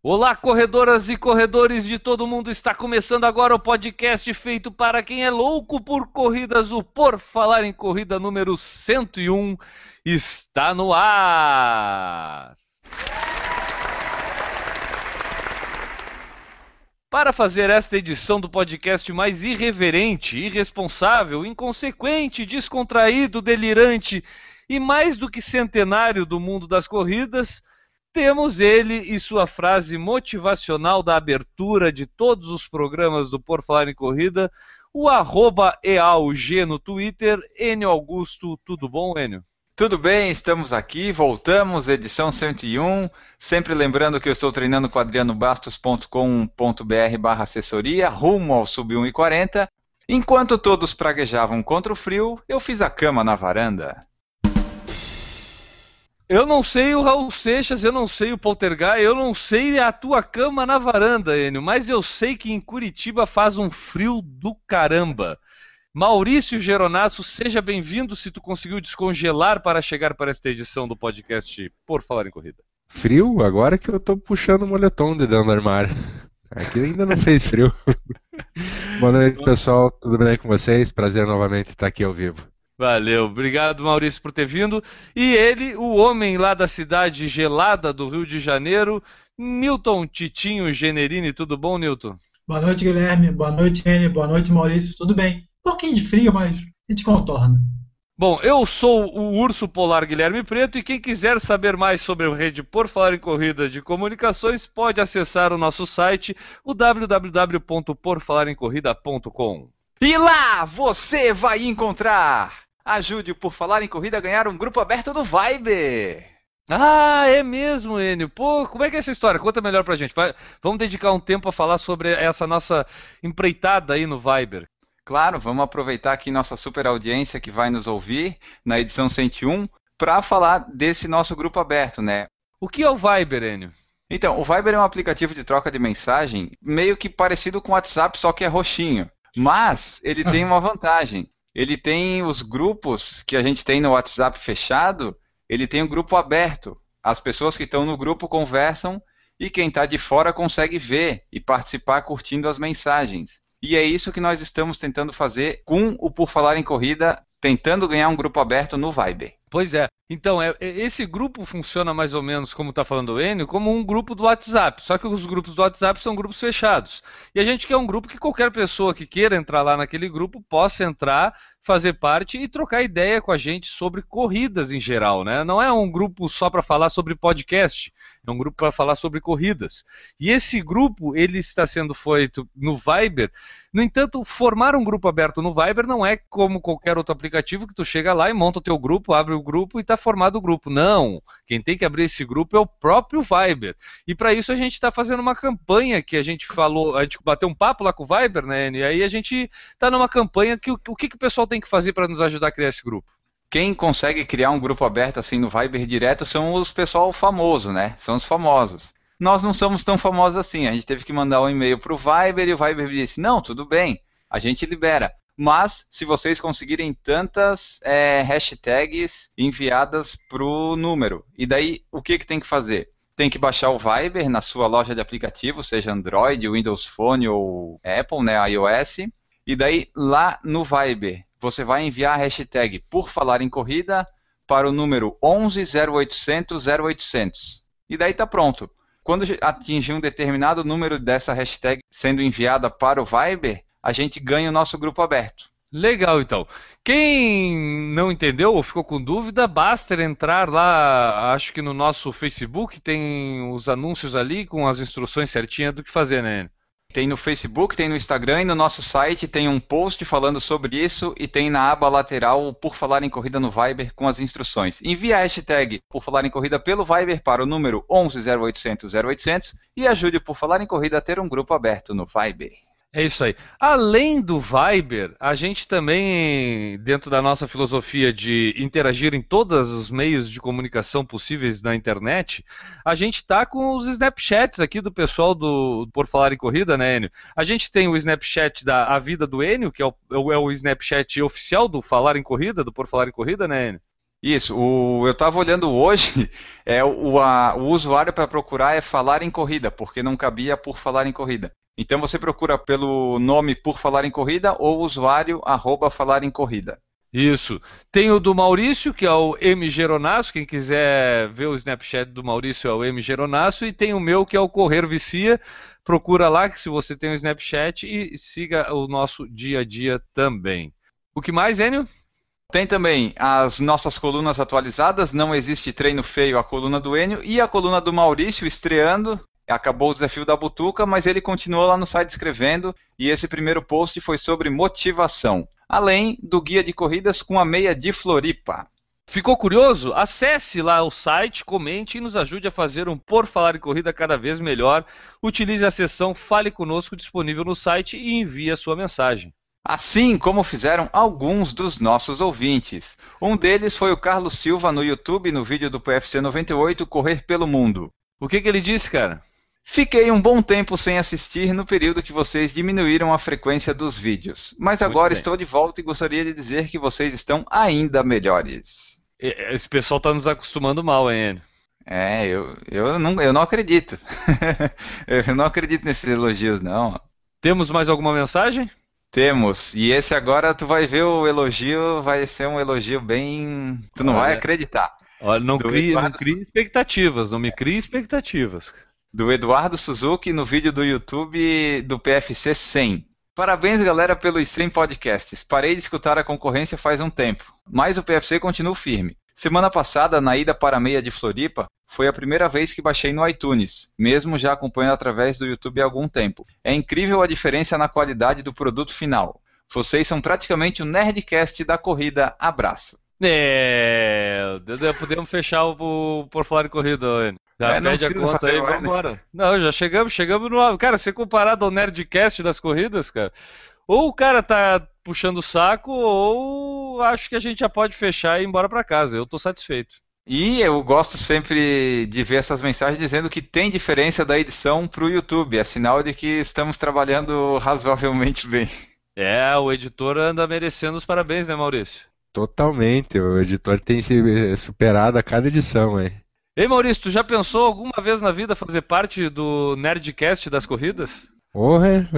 Olá, corredoras e corredores de todo mundo. Está começando agora o podcast feito para quem é louco por corridas. O Por Falar em Corrida número 101 está no ar. Para fazer esta edição do podcast mais irreverente, irresponsável, inconsequente, descontraído, delirante e mais do que centenário do mundo das corridas, temos ele e sua frase motivacional da abertura de todos os programas do Por Falar em Corrida, o arroba EAUG no Twitter, Enio Augusto. Tudo bom, Enio? Tudo bem, estamos aqui, voltamos, edição 101. Sempre lembrando que eu estou treinando com adrianobastos.com.br barra assessoria, rumo ao sub 1,40. Enquanto todos praguejavam contra o frio, eu fiz a cama na varanda. Eu não sei o Raul Seixas, eu não sei o Poltergeist, eu não sei a tua cama na varanda, Enio, mas eu sei que em Curitiba faz um frio do caramba. Maurício Geronasso, seja bem-vindo se tu conseguiu descongelar para chegar para esta edição do podcast Por Falar em Corrida. Frio? Agora que eu tô puxando o moletom de dentro do armário. Aqui ainda não fez frio. Boa noite, pessoal. Tudo bem com vocês? Prazer novamente estar aqui ao vivo. Valeu, obrigado Maurício por ter vindo. E ele, o homem lá da cidade gelada do Rio de Janeiro, Newton Titinho Generini. Tudo bom, Newton? Boa noite, Guilherme. Boa noite, Enio. Boa noite, Maurício. Tudo bem? Um pouquinho de frio, mas a gente contorna. Bom, eu sou o urso polar Guilherme Preto e quem quiser saber mais sobre a rede Por Falar em Corrida de Comunicações pode acessar o nosso site, o www.porfalaremcorrida.com. E lá você vai encontrar! Ajude o Por Falar em Corrida a ganhar um grupo aberto do Viber! Ah, é mesmo, Enio. Pô, como é que é essa história? Conta melhor pra gente. Vai, vamos dedicar um tempo a falar sobre essa nossa empreitada aí no Viber. Claro, vamos aproveitar aqui nossa super audiência que vai nos ouvir na edição 101 para falar desse nosso grupo aberto, né? O que é o Viber, Enio? Então, o Viber é um aplicativo de troca de mensagem meio que parecido com o WhatsApp, só que é roxinho. Mas ele tem uma vantagem. Ele tem os grupos que a gente tem no WhatsApp fechado, ele tem o grupo aberto. As pessoas que estão no grupo conversam e quem está de fora consegue ver e participar curtindo as mensagens. E é isso que nós estamos tentando fazer com o Por Falar em Corrida, tentando ganhar um grupo aberto no Viber. Pois é. Então, é, é- esse grupo funciona mais ou menos, como está falando o Enio, como um grupo do WhatsApp. Só que os grupos do WhatsApp são grupos fechados. E a gente quer um grupo que qualquer pessoa que queira entrar lá naquele grupo possa entrar, fazer parte e trocar ideia com a gente sobre corridas em geral, né? Não é um grupo só para falar sobre podcast, é um grupo para falar sobre corridas. E esse grupo, ele está sendo feito no Viber. No entanto, formar um grupo aberto no Viber não é como qualquer outro aplicativo que tu chega lá e monta o teu grupo, abre o grupo e está formado o grupo. Não! Quem tem que abrir esse grupo é o próprio Viber. E para isso a gente está fazendo uma campanha que a gente falou, a gente bateu um papo lá com o Viber, né? E aí a gente está numa campanha que o, o que, que o pessoal tem que fazer para nos ajudar a criar esse grupo? Quem consegue criar um grupo aberto assim no Viber direto são os pessoal famoso, né? São os famosos. Nós não somos tão famosos assim. A gente teve que mandar um e-mail para o Viber e o Viber disse: não, tudo bem, a gente libera. Mas se vocês conseguirem tantas é, hashtags enviadas para o número, e daí o que, que tem que fazer? Tem que baixar o Viber na sua loja de aplicativo, seja Android, Windows Phone ou Apple, né, iOS. E daí lá no Viber você vai enviar a hashtag por falar em corrida para o número 11 0800 0800. E daí tá pronto. Quando atingir um determinado número dessa hashtag sendo enviada para o Viber, a gente ganha o nosso grupo aberto. Legal, então. Quem não entendeu ou ficou com dúvida, basta entrar lá, acho que no nosso Facebook tem os anúncios ali com as instruções certinhas do que fazer, né? Tem no Facebook, tem no Instagram e no nosso site tem um post falando sobre isso e tem na aba lateral o Por Falar em Corrida no Viber com as instruções. Envie a hashtag Por Falar em Corrida pelo Viber para o número 11 0800 0800 e ajude o Por Falar em Corrida a ter um grupo aberto no Viber. É isso aí. Além do Viber, a gente também, dentro da nossa filosofia de interagir em todos os meios de comunicação possíveis na internet, a gente está com os Snapchats aqui do pessoal do Por Falar em Corrida, né, Enio? A gente tem o Snapchat da A Vida do Enio, que é o, é o Snapchat oficial do Falar em Corrida, do Por Falar em Corrida, né, Enio? Isso, o, eu estava olhando hoje, é, o, a, o usuário para procurar é falar em corrida, porque não cabia por falar em corrida. Então você procura pelo nome por falar em corrida ou usuário arroba falar em corrida. Isso. Tem o do Maurício, que é o M. Geronasso. Quem quiser ver o Snapchat do Maurício é o M. Geronasso. E tem o meu, que é o Correr Vicia. Procura lá, que se você tem o Snapchat, e siga o nosso dia a dia também. O que mais, Enio? Tem também as nossas colunas atualizadas. Não existe treino feio, a coluna do Enio. E a coluna do Maurício estreando acabou o desafio da Butuca, mas ele continuou lá no site escrevendo e esse primeiro post foi sobre motivação, além do guia de corridas com a meia de Floripa. Ficou curioso? Acesse lá o site, comente e nos ajude a fazer um Por Falar em Corrida cada vez melhor. Utilize a seção Fale Conosco disponível no site e envie a sua mensagem. Assim como fizeram alguns dos nossos ouvintes. Um deles foi o Carlos Silva no YouTube no vídeo do PFC 98 Correr pelo Mundo. O que, que ele disse, cara? Fiquei um bom tempo sem assistir no período que vocês diminuíram a frequência dos vídeos, mas agora estou de volta e gostaria de dizer que vocês estão ainda melhores. Esse pessoal está nos acostumando mal, hein, É, eu, eu, não, eu não acredito. eu não acredito nesses elogios, não. Temos mais alguma mensagem? Temos. E esse agora tu vai ver o elogio, vai ser um elogio bem. Tu não Olha. vai acreditar. Olha, não crie, não crie expectativas, não me crie expectativas do Eduardo Suzuki no vídeo do YouTube do PFC 100. Parabéns, galera, pelos 100 podcasts. Parei de escutar a concorrência faz um tempo, mas o PFC continua firme. Semana passada, na ida para a meia de Floripa, foi a primeira vez que baixei no iTunes, mesmo já acompanhando através do YouTube há algum tempo. É incrível a diferença na qualidade do produto final. Vocês são praticamente o Nerdcast da corrida. Abraço. É, podemos fechar o, Por Falar em Corrida, Ana. Já é, pede a conta aí, vamos embora. Não, já chegamos, chegamos no. Cara, se comparado ao Nerdcast das corridas, cara, ou o cara tá puxando o saco, ou acho que a gente já pode fechar e ir embora para casa. Eu tô satisfeito. E eu gosto sempre de ver essas mensagens dizendo que tem diferença da edição para o YouTube. É sinal de que estamos trabalhando razoavelmente bem. É, o editor anda merecendo os parabéns, né, Maurício? Totalmente. O editor tem se superado a cada edição, hein? Ei, Maurício, tu já pensou alguma vez na vida fazer parte do Nerdcast das corridas? Honra,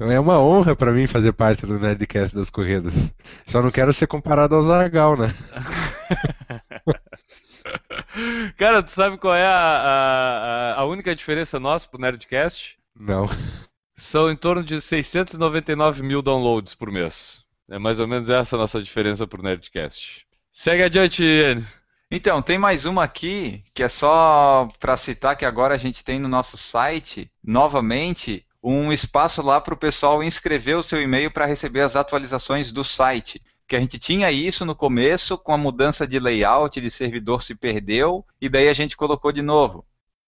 é uma honra para mim fazer parte do Nerdcast das corridas. Só não quero ser comparado ao Zagal, né? Cara, tu sabe qual é a, a, a única diferença nossa pro Nerdcast? Não. São em torno de 699 mil downloads por mês. É mais ou menos essa a nossa diferença pro Nerdcast. Segue adiante, Ian. Então, tem mais uma aqui que é só para citar que agora a gente tem no nosso site, novamente, um espaço lá para o pessoal inscrever o seu e-mail para receber as atualizações do site. Que a gente tinha isso no começo, com a mudança de layout de servidor se perdeu, e daí a gente colocou de novo.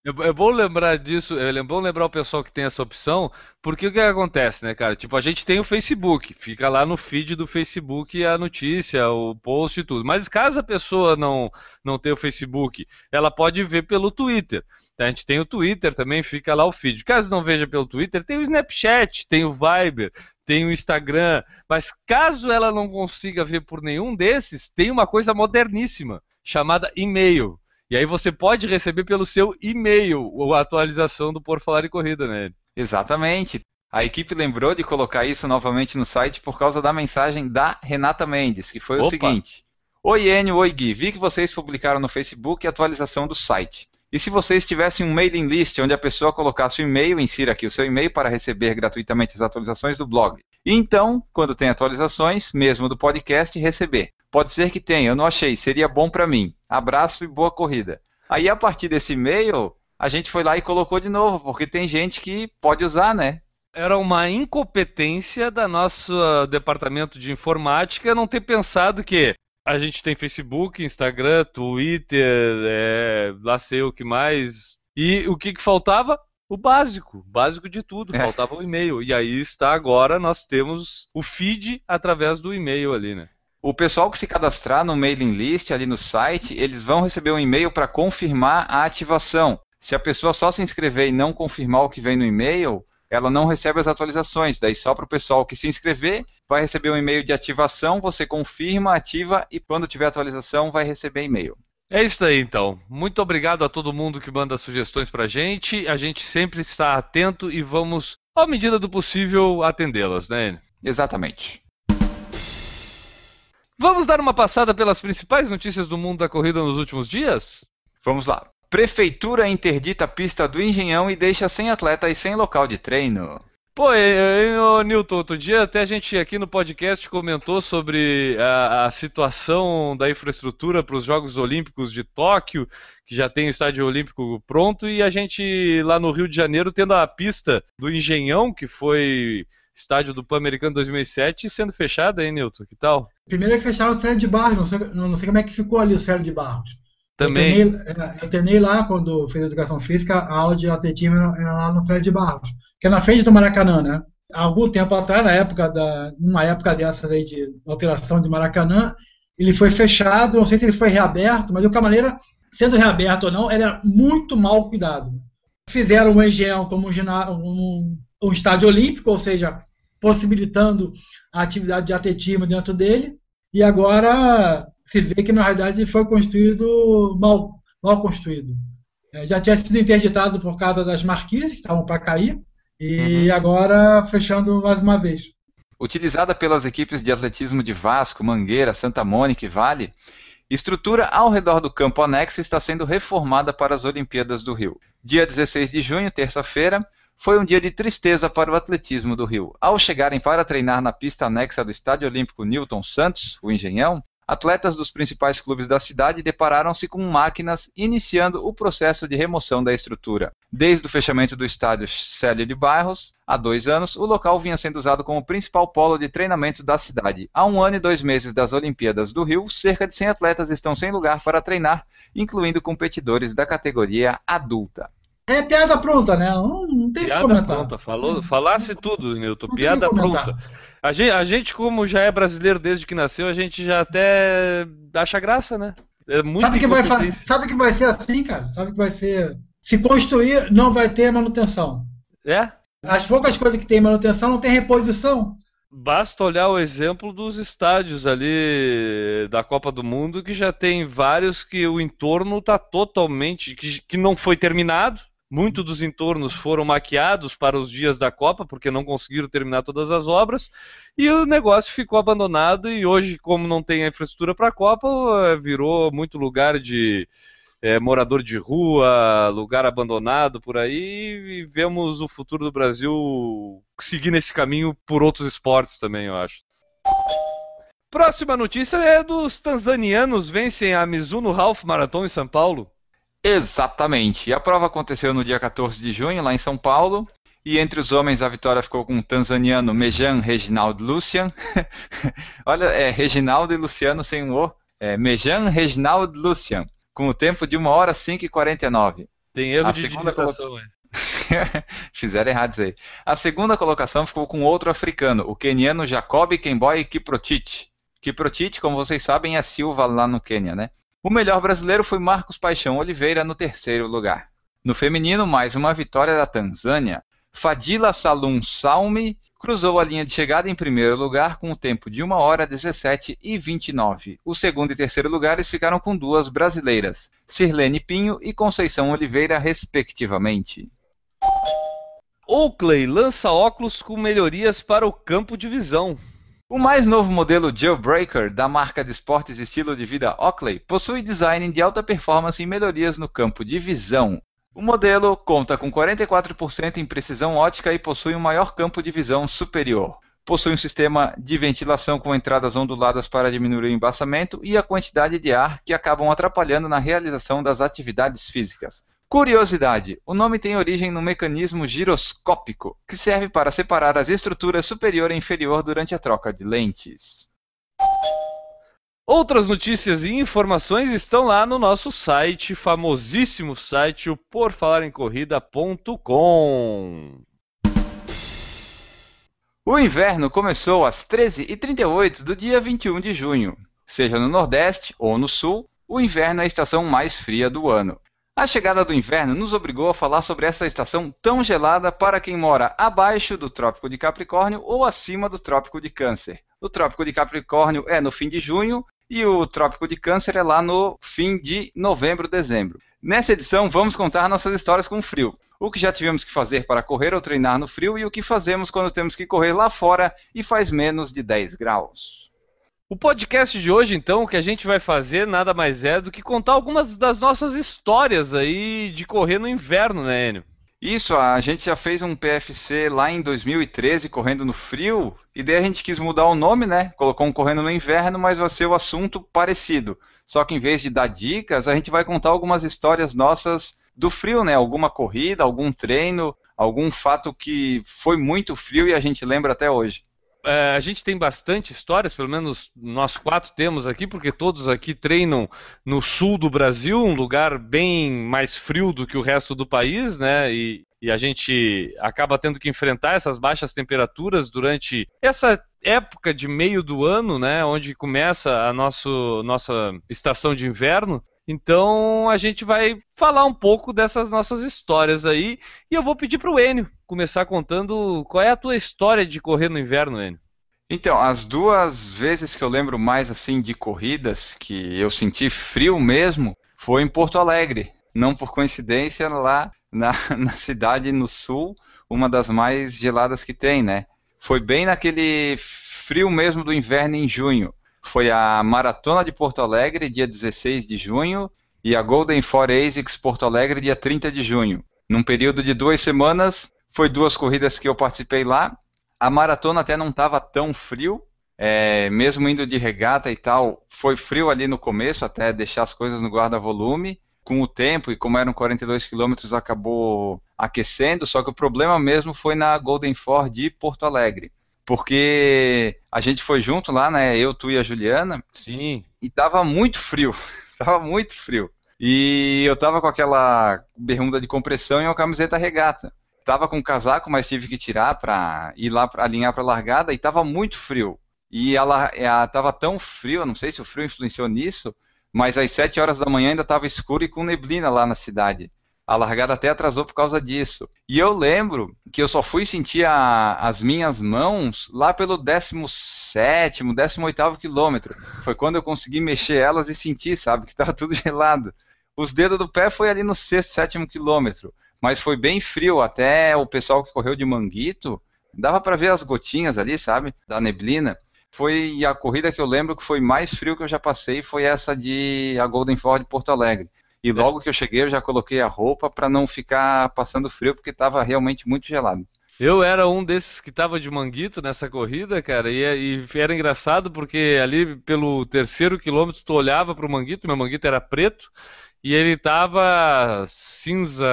É bom lembrar disso, é bom lembrar o pessoal que tem essa opção, porque o que acontece, né, cara? Tipo, a gente tem o Facebook, fica lá no feed do Facebook a notícia, o post e tudo. Mas caso a pessoa não, não tenha o Facebook, ela pode ver pelo Twitter. A gente tem o Twitter também, fica lá o feed. Caso não veja pelo Twitter, tem o Snapchat, tem o Viber, tem o Instagram. Mas caso ela não consiga ver por nenhum desses, tem uma coisa moderníssima chamada e-mail. E aí você pode receber pelo seu e-mail a atualização do Por Falar em Corrida, né? Exatamente. A equipe lembrou de colocar isso novamente no site por causa da mensagem da Renata Mendes, que foi Opa. o seguinte: Oi Enio, oi Gui, vi que vocês publicaram no Facebook a atualização do site. E se vocês tivessem um mailing list onde a pessoa colocasse o e-mail, insira aqui o seu e-mail para receber gratuitamente as atualizações do blog. E então, quando tem atualizações, mesmo do podcast, receber. Pode ser que tenha, eu não achei, seria bom para mim. Abraço e boa corrida. Aí a partir desse e-mail, a gente foi lá e colocou de novo, porque tem gente que pode usar, né? Era uma incompetência da nosso departamento de informática não ter pensado que a gente tem Facebook, Instagram, Twitter, é, lá sei o que mais. E o que, que faltava? o básico, o básico de tudo, É. faltava o e-mail. E aí está agora, nós temos o feed através do e-mail ali, né? O pessoal que se cadastrar no mailing list ali no site, eles vão receber um e-mail para confirmar a ativação. Se a pessoa só se inscrever e não confirmar o que vem no e-mail, ela não recebe as atualizações. Daí só para o pessoal que se inscrever, vai receber um e-mail de ativação, você confirma, ativa e quando tiver atualização vai receber e-mail. É isso aí, então. Muito obrigado a todo mundo que manda sugestões pra gente. A gente sempre está atento e vamos, à medida do possível, atendê-las, né? Exatamente. Vamos dar uma passada pelas principais notícias do mundo da corrida nos últimos dias? Vamos lá. Prefeitura interdita a pista do Engenhão e deixa sem atleta e sem local de treino. Pô, e- e, ô, Newton, outro dia até a gente aqui no podcast comentou sobre a, a situação da infraestrutura para os Jogos Olímpicos de Tóquio, que já tem o estádio olímpico pronto, e a gente lá no Rio de Janeiro tendo a pista do Engenhão, que foi estádio do Pan-Americano 2007, sendo fechada, hein, Newton? Que tal? Primeiro é que fecharam o Célio de Barros, não sei, não sei como é que ficou ali o Célio de Barros. Também. Eu treinei, é, eu treinei lá quando fiz educação física, a aula de atletismo era, lá no Célio de Barros, que é na frente do Maracanã, né? Há algum tempo atrás, na época da, numa época dessas aí de alteração de Maracanã, ele foi fechado, não sei se ele foi reaberto, mas de qualquer maneira, sendo reaberto ou não, era muito mal cuidado. Fizeram o Engenhão como um, um- um estádio olímpico, ou seja, possibilitando a atividade de atletismo dentro dele, e agora se vê que na realidade foi construído mal, mal construído. É, Já tinha sido interditado por causa das marquises que estavam para cair, e agora fechando mais uma vez. Utilizada pelas equipes de atletismo de Vasco, Mangueira, Santa Mônica e Vale, estrutura ao redor do campo anexo está sendo reformada para as Olimpíadas do Rio. Dia 16 de junho, terça-feira, foi um dia de tristeza para o atletismo do Rio. Ao chegarem para treinar na pista anexa do Estádio Olímpico Newton Santos, o Engenhão, atletas dos principais clubes da cidade depararam-se com máquinas iniciando o processo de remoção da estrutura. Desde o fechamento do estádio Célio de Barros, há dois anos, o local vinha sendo usado como principal polo de treinamento da cidade. Há um ano e dois meses das Olimpíadas do Rio, cerca de 100 atletas estão sem lugar para treinar, incluindo competidores da categoria adulta. É piada pronta, né? Não, não tem o que Piada comentar. pronta, falou, falasse tudo, o Piada pronta. A gente, a gente, como já é brasileiro desde que nasceu, a gente já até acha graça, né? É muito Sabe que, vai, sabe que vai ser assim, cara? Sabe que vai ser. Se construir, não vai ter manutenção. É? As poucas coisas que tem manutenção não tem reposição. Basta olhar o exemplo dos estádios ali da Copa do Mundo, que já tem vários que o entorno está totalmente. Que, que não foi terminado. Muitos dos entornos foram maquiados para os dias da Copa, porque não conseguiram terminar todas as obras, e o negócio ficou abandonado. E hoje, como não tem a infraestrutura para a Copa, eh, virou muito lugar de eh, morador de rua, lugar abandonado por aí, e vemos o futuro do Brasil seguir nesse caminho por outros esportes também, eu acho. Próxima notícia é dos tanzanianos vencem a Mizuno Half Marathon em São Paulo. Exatamente. E a prova aconteceu no dia 14 de junho, lá em São Paulo. E entre os homens, a vitória ficou com o tanzaniano Mejan Reginaldo Lucian. Olha, é Reginaldo e Luciano sem O. É Mejan Reginaldo Lucian, com o tempo de 1 hora 5 e 49. Tem erro A de segunda digitação, é. Fizeram errado isso aí. A segunda colocação ficou com outro africano, o queniano Jacob Kemboy Kiprotich. Kiprotich, como vocês sabem, é Silva lá no Quênia, né? O melhor brasileiro foi Marcos Paixão Oliveira no terceiro lugar. No feminino, mais uma vitória da Tanzânia. Fadila Salum Salmi cruzou a linha de chegada em primeiro lugar com o tempo de 1 hora 17 e 29. O segundo e terceiro lugares ficaram com duas brasileiras, Sirlene Pinho e Conceição Oliveira, respectivamente. Oakley lança óculos com melhorias para o campo de visão. O mais novo modelo Jailbreaker da marca de esportes e estilo de vida Oakley possui design de alta performance e melhorias no campo de visão. O modelo conta com 44% em precisão ótica e possui um maior campo de visão superior. Possui um sistema de ventilação com entradas onduladas para diminuir o embaçamento e a quantidade de ar que acabam atrapalhando na realização das atividades físicas. Curiosidade: o nome tem origem no mecanismo giroscópico, que serve para separar as estruturas superior e inferior durante a troca de lentes. Outras notícias e informações estão lá no nosso site, famosíssimo site, o porfalarencorrida.com. O inverno começou às 13h38 do dia 21 de junho. Seja no Nordeste ou no Sul, o inverno é a estação mais fria do ano. A chegada do inverno nos obrigou a falar sobre essa estação tão gelada para quem mora abaixo do Trópico de Capricórnio ou acima do Trópico de Câncer. O Trópico de Capricórnio é no fim de junho e o Trópico de Câncer é lá no fim de novembro, dezembro. Nessa edição, vamos contar nossas histórias com frio. O que já tivemos que fazer para correr ou treinar no frio e o que fazemos quando temos que correr lá fora e faz menos de 10 graus. O podcast de hoje, então, o que a gente vai fazer nada mais é do que contar algumas das nossas histórias aí de correr no inverno, né, Enio? Isso, a gente já fez um PFC lá em 2013, correndo no frio, e daí a gente quis mudar o nome, né? Colocou um correndo no inverno, mas vai ser o assunto parecido. Só que em vez de dar dicas, a gente vai contar algumas histórias nossas do frio, né? Alguma corrida, algum treino, algum fato que foi muito frio e a gente lembra até hoje. É, a gente tem bastante histórias, pelo menos nós quatro temos aqui, porque todos aqui treinam no sul do Brasil, um lugar bem mais frio do que o resto do país, né? E, e a gente acaba tendo que enfrentar essas baixas temperaturas durante essa época de meio do ano, né? Onde começa a nosso, nossa estação de inverno. Então a gente vai falar um pouco dessas nossas histórias aí e eu vou pedir para o Enio começar contando qual é a tua história de correr no inverno, Enio. Então, as duas vezes que eu lembro mais assim de corridas que eu senti frio mesmo foi em Porto Alegre. Não por coincidência, lá na, na cidade no sul, uma das mais geladas que tem, né? Foi bem naquele frio mesmo do inverno em junho foi a Maratona de Porto Alegre, dia 16 de junho, e a Golden Four ASICS Porto Alegre, dia 30 de junho. Num período de duas semanas, foi duas corridas que eu participei lá. A maratona até não estava tão frio, é, mesmo indo de regata e tal, foi frio ali no começo, até deixar as coisas no guarda-volume. Com o tempo, e como eram 42 quilômetros, acabou aquecendo, só que o problema mesmo foi na Golden Four de Porto Alegre porque a gente foi junto lá, né? Eu, tu e a Juliana. Sim. E tava muito frio. tava muito frio. E eu tava com aquela bermuda de compressão e uma camiseta regata. Tava com casaco, mas tive que tirar para ir lá pra alinhar para largada e tava muito frio. E ela, ela tava tão frio, não sei se o frio influenciou nisso, mas às 7 horas da manhã ainda estava escuro e com neblina lá na cidade. A largada até atrasou por causa disso. E eu lembro que eu só fui sentir a, as minhas mãos lá pelo 17, 18 quilômetro. Foi quando eu consegui mexer elas e sentir, sabe, que estava tudo gelado. Os dedos do pé foi ali no sexto, sétimo quilômetro. Mas foi bem frio, até o pessoal que correu de manguito, dava para ver as gotinhas ali, sabe, da neblina. Foi a corrida que eu lembro que foi mais frio que eu já passei, foi essa de a Golden Ford Porto Alegre. E logo que eu cheguei, eu já coloquei a roupa para não ficar passando frio, porque estava realmente muito gelado. Eu era um desses que estava de manguito nessa corrida, cara, e, e, era engraçado porque ali pelo terceiro quilômetro tu olhava para o manguito, meu manguito era preto, e ele estava cinza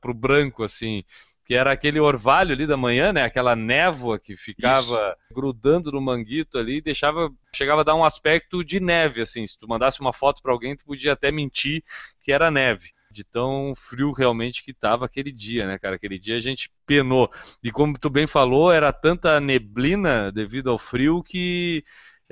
pro branco, assim que era aquele orvalho ali da manhã, né? Aquela névoa que ficava Isso. grudando no manguito ali e deixava, chegava a dar um aspecto de neve, assim. Se tu mandasse uma foto para alguém, tu podia até mentir que era neve. De tão frio realmente que estava aquele dia, né, cara? Aquele dia a gente penou. E como tu bem falou, era tanta neblina devido ao frio que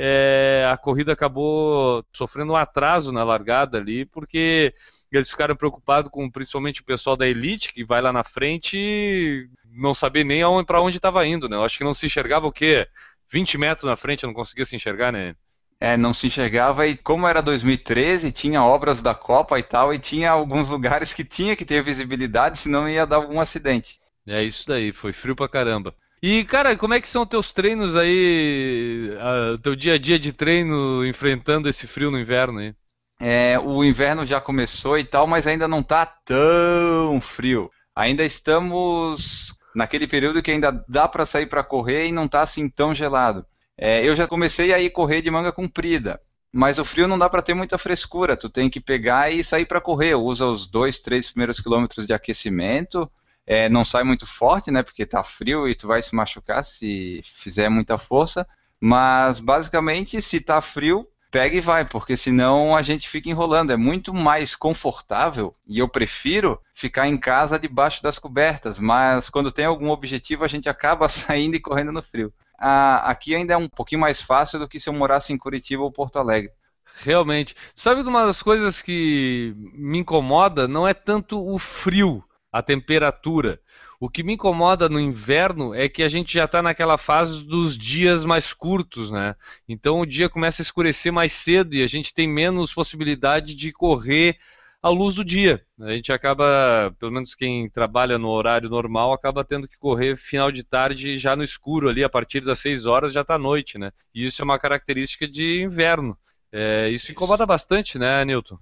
é, a corrida acabou sofrendo um atraso na largada ali, porque eles ficaram preocupados com principalmente o pessoal da elite que vai lá na frente e não sabia nem para onde estava indo, né? Eu acho que não se enxergava o quê? 20 metros na frente, eu não conseguia se enxergar, né? É, não se enxergava e como era 2013, tinha obras da Copa e tal, e tinha alguns lugares que tinha que ter visibilidade, senão ia dar algum acidente. É isso daí, foi frio pra caramba. E, cara, como é que são teus treinos aí, o teu dia a dia de treino enfrentando esse frio no inverno aí? É, o inverno já começou e tal, mas ainda não está tão frio. Ainda estamos naquele período que ainda dá para sair para correr e não está assim tão gelado. É, eu já comecei a ir correr de manga comprida, mas o frio não dá para ter muita frescura. Tu tem que pegar e sair para correr. Usa os dois, três primeiros quilômetros de aquecimento. É, não sai muito forte, né? Porque está frio e tu vai se machucar se fizer muita força. Mas basicamente, se está frio, pega e vai, porque senão a gente fica enrolando. É muito mais confortável e eu prefiro ficar em casa debaixo das cobertas, mas quando tem algum objetivo a gente acaba saindo e correndo no frio. Ah, aqui ainda é um pouquinho mais fácil do que se eu morasse em Curitiba ou Porto Alegre. Realmente. Sabe uma das coisas que me incomoda não é tanto o frio, a temperatura. O que me incomoda no inverno é que a gente já está naquela fase dos dias mais curtos, né? Então o dia começa a escurecer mais cedo e a gente tem menos possibilidade de correr à luz do dia. A gente acaba, pelo menos quem trabalha no horário normal, acaba tendo que correr final de tarde já no escuro ali, a partir das 6 horas já está noite, né? E isso é uma característica de inverno. É, isso incomoda bastante, né, Newton?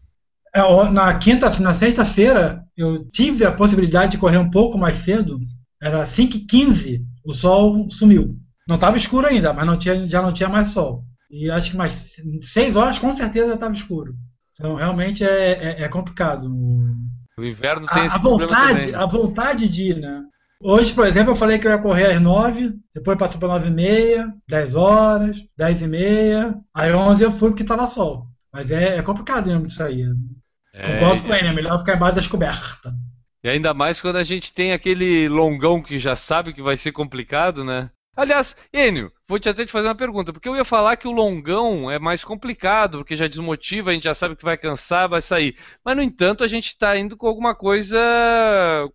É, na quinta, na sexta-feira, eu tive a possibilidade de correr um pouco mais cedo. Era 5h15, o sol sumiu. Não estava escuro ainda, mas não tinha, já não tinha mais sol. E acho que mais 6 horas com certeza estava escuro. Então realmente é, é, é complicado. O inverno tem a, esse a vontade, também, né? a vontade de ir, né? Hoje, por exemplo, eu falei que eu ia correr às 9, depois passou para 9 e meia, 10 horas, 10 e meia, aí 11 eu fui porque estava sol. Mas é, é complicado mesmo isso aí. É, Concordo com ele, é melhor ficar embaixo das cobertas. E ainda mais quando a gente tem aquele longão que já sabe que vai ser complicado, né? Aliás, Enio, vou te até te fazer uma pergunta, porque eu ia falar que o longão é mais complicado, porque já desmotiva, a gente já sabe que vai cansar, vai sair. Mas, no entanto, a gente está indo com alguma coisa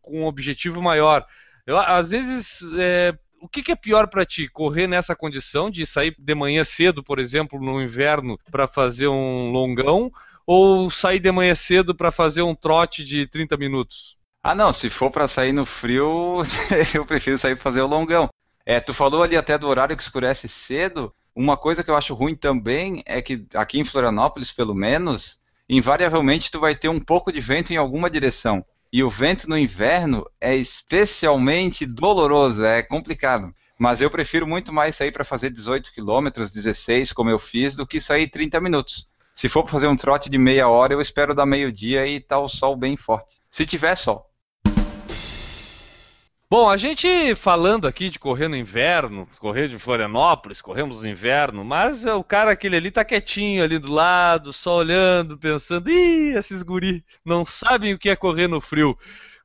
com um objetivo maior. Eu, às vezes, é, o que, que é pior para ti? Correr nessa condição de sair de manhã cedo, por exemplo, no inverno, para fazer um longão, ou sair de manhã cedo para fazer um trote de 30 minutos? Ah, não, se for para sair no frio, eu prefiro sair para fazer o longão. É, tu falou ali até do horário que escurece cedo. Uma coisa que eu acho ruim também é que aqui em Florianópolis, pelo menos, invariavelmente tu vai ter um pouco de vento em alguma direção. E o vento no inverno é especialmente doloroso, é complicado. Mas eu prefiro muito mais sair para fazer 18 quilômetros, 16, como eu fiz, do que sair 30 minutos. Se for para fazer um trote de meia hora, eu espero dar meio-dia e tá o sol bem forte. Se tiver sol. Bom, a gente falando aqui de correr no inverno, correr de Florianópolis, corremos no inverno, mas o cara aquele ali tá quietinho ali do lado, só olhando, pensando, ih, esses guri não sabem o que é correr no frio.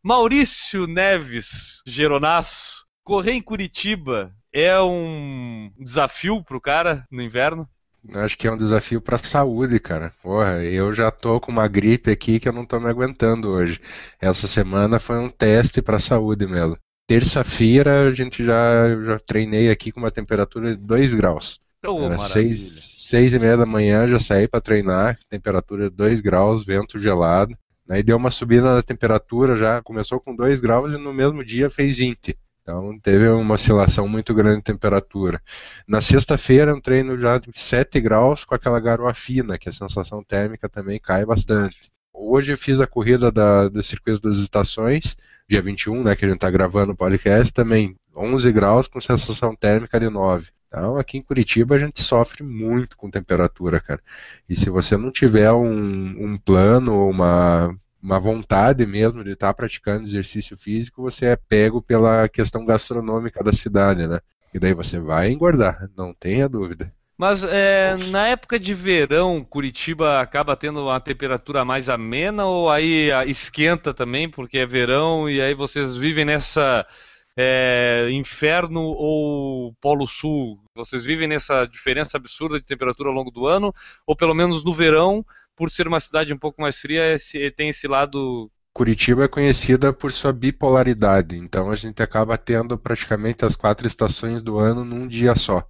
Maurício Neves Geronasso, correr em Curitiba é um desafio pro cara no inverno? Acho que é um desafio para a saúde, cara. Porra, eu já tô com uma gripe aqui que eu não tô me aguentando hoje. Essa semana foi um teste para a saúde mesmo. Terça-feira a gente já, já treinei aqui com uma temperatura de 2 graus. Oh, Era maravilha. seis, seis e meia da manhã, já saí para treinar, temperatura de 2 graus, vento gelado. Aí deu uma subida na temperatura, já começou com 2 graus e no mesmo dia fez 20. Então teve uma oscilação muito grande de temperatura. Na sexta-feira um treino já de 7 graus com aquela garoa fina, que a sensação térmica também cai bastante. Hoje eu fiz a corrida da, do Circuito das Estações, dia 21, né, que a gente está gravando o podcast, também 11 graus com sensação térmica de 9. Então, aqui em Curitiba a gente sofre muito com temperatura, cara. E se você não tiver um, um plano, uma, uma vontade mesmo de estar praticando exercício físico, você é pego pela questão gastronômica da cidade, né? E daí você vai engordar, não tenha dúvida. Mas é, na época de verão, Curitiba acaba tendo uma temperatura mais amena ou aí ah, esquenta também, porque é verão e aí vocês vivem nessa é, inferno ou polo sul? Vocês vivem nessa diferença absurda de temperatura ao longo do ano? Ou pelo menos no verão, por ser uma cidade um pouco mais fria, tem esse lado Curitiba é conhecida por sua bipolaridade, então a gente acaba tendo praticamente as quatro estações do ano num dia só.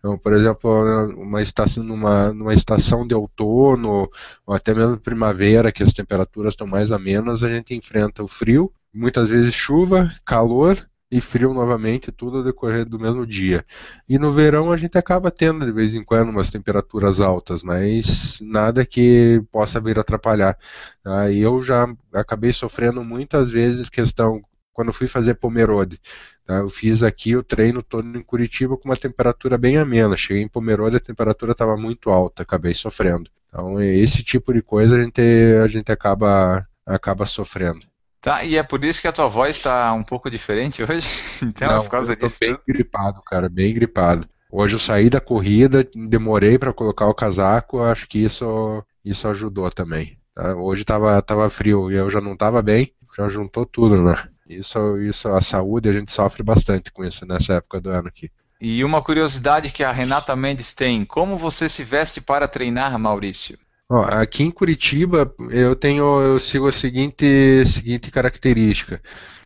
Então, por exemplo, uma estação, numa, numa estação de outono, ou até mesmo primavera, que as temperaturas estão mais amenas, a gente enfrenta o frio, muitas vezes chuva, calor e frio novamente, tudo ao decorrer do mesmo dia. E no verão a gente acaba tendo de vez em quando umas temperaturas altas, mas nada que possa vir atrapalhar. Tá? E eu já acabei sofrendo muitas vezes questão quando eu fui fazer Pomerode. Tá? Eu fiz aqui o treino todo em Curitiba com uma temperatura bem amena. Cheguei em Pomerode a temperatura estava muito alta, acabei sofrendo. Então esse tipo de coisa a gente, a gente acaba, acaba sofrendo. Tá, e é por isso que a tua voz está um pouco diferente hoje? Então, Não, por causa eu tô disso. bem gripado, cara, bem gripado. Hoje eu saí da corrida, demorei para colocar o casaco, acho que isso, isso ajudou também. Tá? Hoje estava tava frio e eu já não estava bem, já juntou tudo, né? Isso, isso, a saúde a gente sofre bastante com isso nessa época do ano aqui. E uma curiosidade que a Renata Mendes tem: como você se veste para treinar, Maurício? Ó, aqui em Curitiba eu tenho, eu sigo a seguinte, seguinte característica.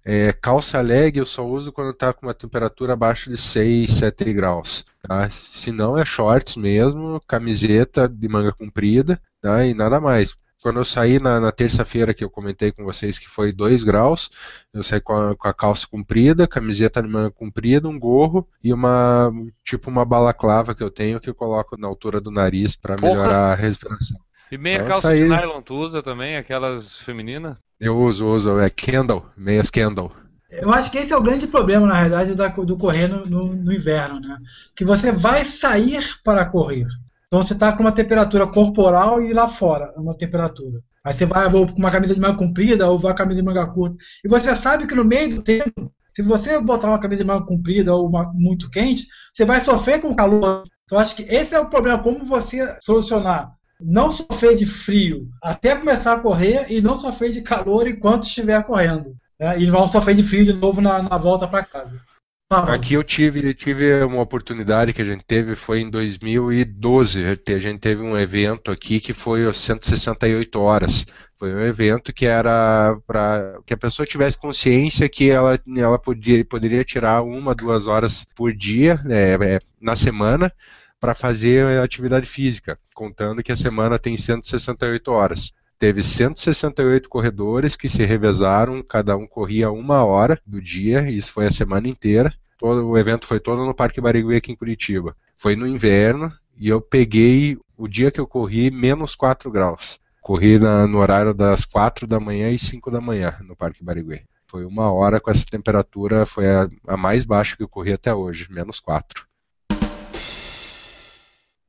É, calça leg eu só uso quando está com uma temperatura abaixo de 6, 7 graus. Tá? Se não é shorts mesmo, camiseta de manga comprida tá? e nada mais. Quando eu saí na, na terça-feira que eu comentei com vocês que foi 2 graus, eu saí com a, com a, calça comprida, camiseta de manga comprida, um gorro e uma tipo uma balaclava que eu tenho que eu coloco na altura do nariz para melhorar a respiração. E meia então, calça saí... de nylon tu usa também, aquelas femininas? Eu uso, uso, é Kendall, meias Kendall. Eu acho que esse é o grande problema, na realidade, do correr no, no, no inverno, né? Que você vai sair para correr. Então você está com uma temperatura corporal e lá fora uma temperatura. Aí você vai ou com uma camisa de manga comprida ou vai com a camisa de manga curta. E você sabe que no meio do tempo, se você botar uma camisa de manga comprida ou uma, muito quente, você vai sofrer com calor. Então acho que esse é o problema, como você solucionar. Não sofrer de frio até começar a correr e não sofrer de calor enquanto estiver correndo. Né? E vão sofrer de frio de novo na, na volta para casa. Aqui eu tive, tive uma oportunidade que a gente teve, foi em 2012. A gente teve um evento aqui que foi 168 horas. Foi um evento que era para que a pessoa tivesse consciência que ela, ela podia, poderia tirar uma, duas horas por dia, né, é, na semana, para fazer atividade física, contando que a semana tem 168 horas. Teve 168 corredores que se revezaram, cada um corria uma hora do dia, isso foi a semana inteira. Todo, o evento foi todo no Parque Barigui aqui em Curitiba. Foi no inverno e eu peguei o dia que eu corri menos 4 graus. Corri na, no horário das 4 da manhã e 5 da manhã no Parque Barigui. Foi uma hora com essa temperatura, foi a, a mais baixa que eu corri até hoje, menos 4.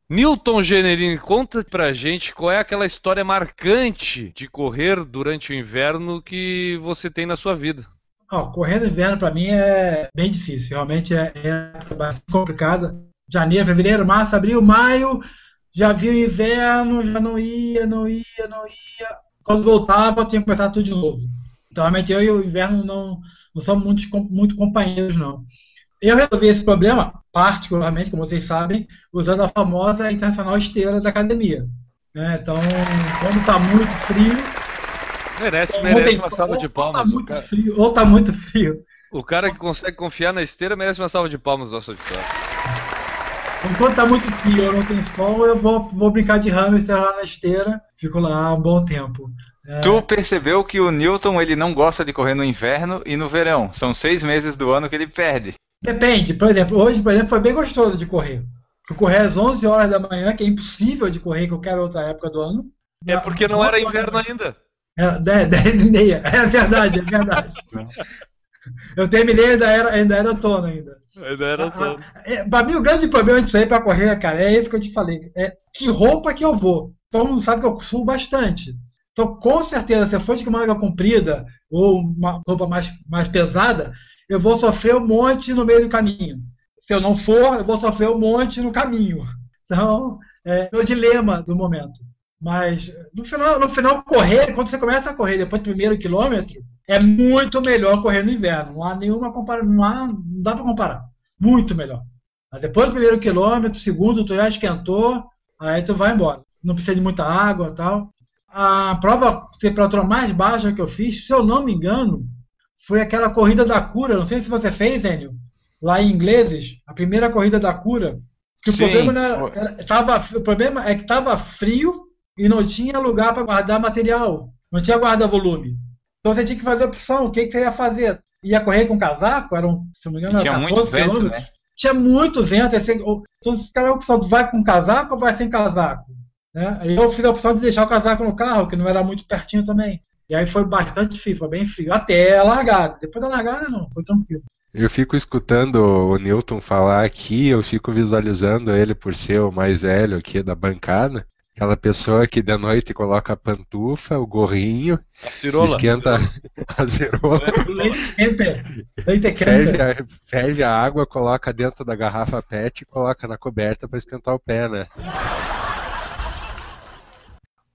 Newton Generini, conta pra gente qual é aquela história marcante de correr durante o inverno que você tem na sua vida. Oh, correr no inverno para mim é bem difícil, realmente é, é bastante complicada. Janeiro, fevereiro, março, abril, maio, já vi o inverno, já não ia, não ia, não ia. Quando voltava, tinha que começar tudo de novo. Então, realmente eu e o inverno não, não somos muito, muito companheiros, não. Eu resolvi esse problema, particularmente, como vocês sabem, usando a famosa internacional esteira da academia. Né? Então, quando está muito frio. Merece, merece uma salva de palmas. Ou está muito, cara... frio, ou tá muito frio. O cara que consegue confiar na esteira merece uma salva de palmas nosso auditório. Enquanto está muito frio ou não tem sol, eu vou, vou brincar de hamster lá na esteira, fico lá um bom tempo. É... Tu percebeu que o Newton ele não gosta de correr no inverno e no verão. São seis meses do ano que ele perde. Depende, por exemplo, hoje, por exemplo, foi bem gostoso de correr. Fui correr às 11 horas da manhã, que é impossível de correr em qualquer outra época do ano. É porque não era inverno ainda. Era 10, 10 e meia. É verdade, é verdade. Eu terminei ainda era, ainda era outono ainda. Ainda era outono. É, pra mim, o grande problema disso aí pra correr, cara, é esse que eu te falei. É que roupa que eu vou. Todo mundo sabe que eu subo bastante. Então, com certeza, se eu fosse com manga comprida ou uma roupa mais, mais pesada, eu vou sofrer um monte no meio do caminho. Se eu não for, eu vou sofrer um monte no caminho. Então, é o dilema do momento. Mas no final, no final, correr, quando você começa a correr depois do primeiro quilômetro, é muito melhor correr no inverno. Não há nenhuma comparação, não, há, não dá para comparar. Muito melhor. Depois do primeiro quilômetro, segundo, tu já esquentou, aí tu vai embora. Não precisa de muita água tal. A prova temperatura mais baixa que eu fiz, se eu não me engano, foi aquela corrida da cura. Não sei se você fez, Enio, lá em ingleses, a primeira corrida da cura. Que Sim, o, problema era, era, tava, o problema é que estava frio e não tinha lugar para guardar material. Não tinha guarda-volume. Então você tinha que fazer opção. O que, que você ia fazer? Ia correr com casaco? Eram, se não me engano, tinha 14 muito quilômetros. Vento, né? Tinha muito vento. Então você ficava a opção: tu vai com casaco ou vai sem casaco? Né? Eu fiz a opção de deixar o casaco no carro, que não era muito pertinho também. E aí foi bastante difícil, foi bem frio. Até a largada. Depois da largada, não, foi tranquilo. Eu fico escutando o Newton falar aqui, eu fico visualizando ele por ser o mais velho aqui da bancada. Aquela pessoa que de noite coloca a pantufa, o gorrinho, A cirola. esquenta a cirola. Leite ferve a, ferve a água, coloca dentro da garrafa PET e coloca na coberta para esquentar o pé, né?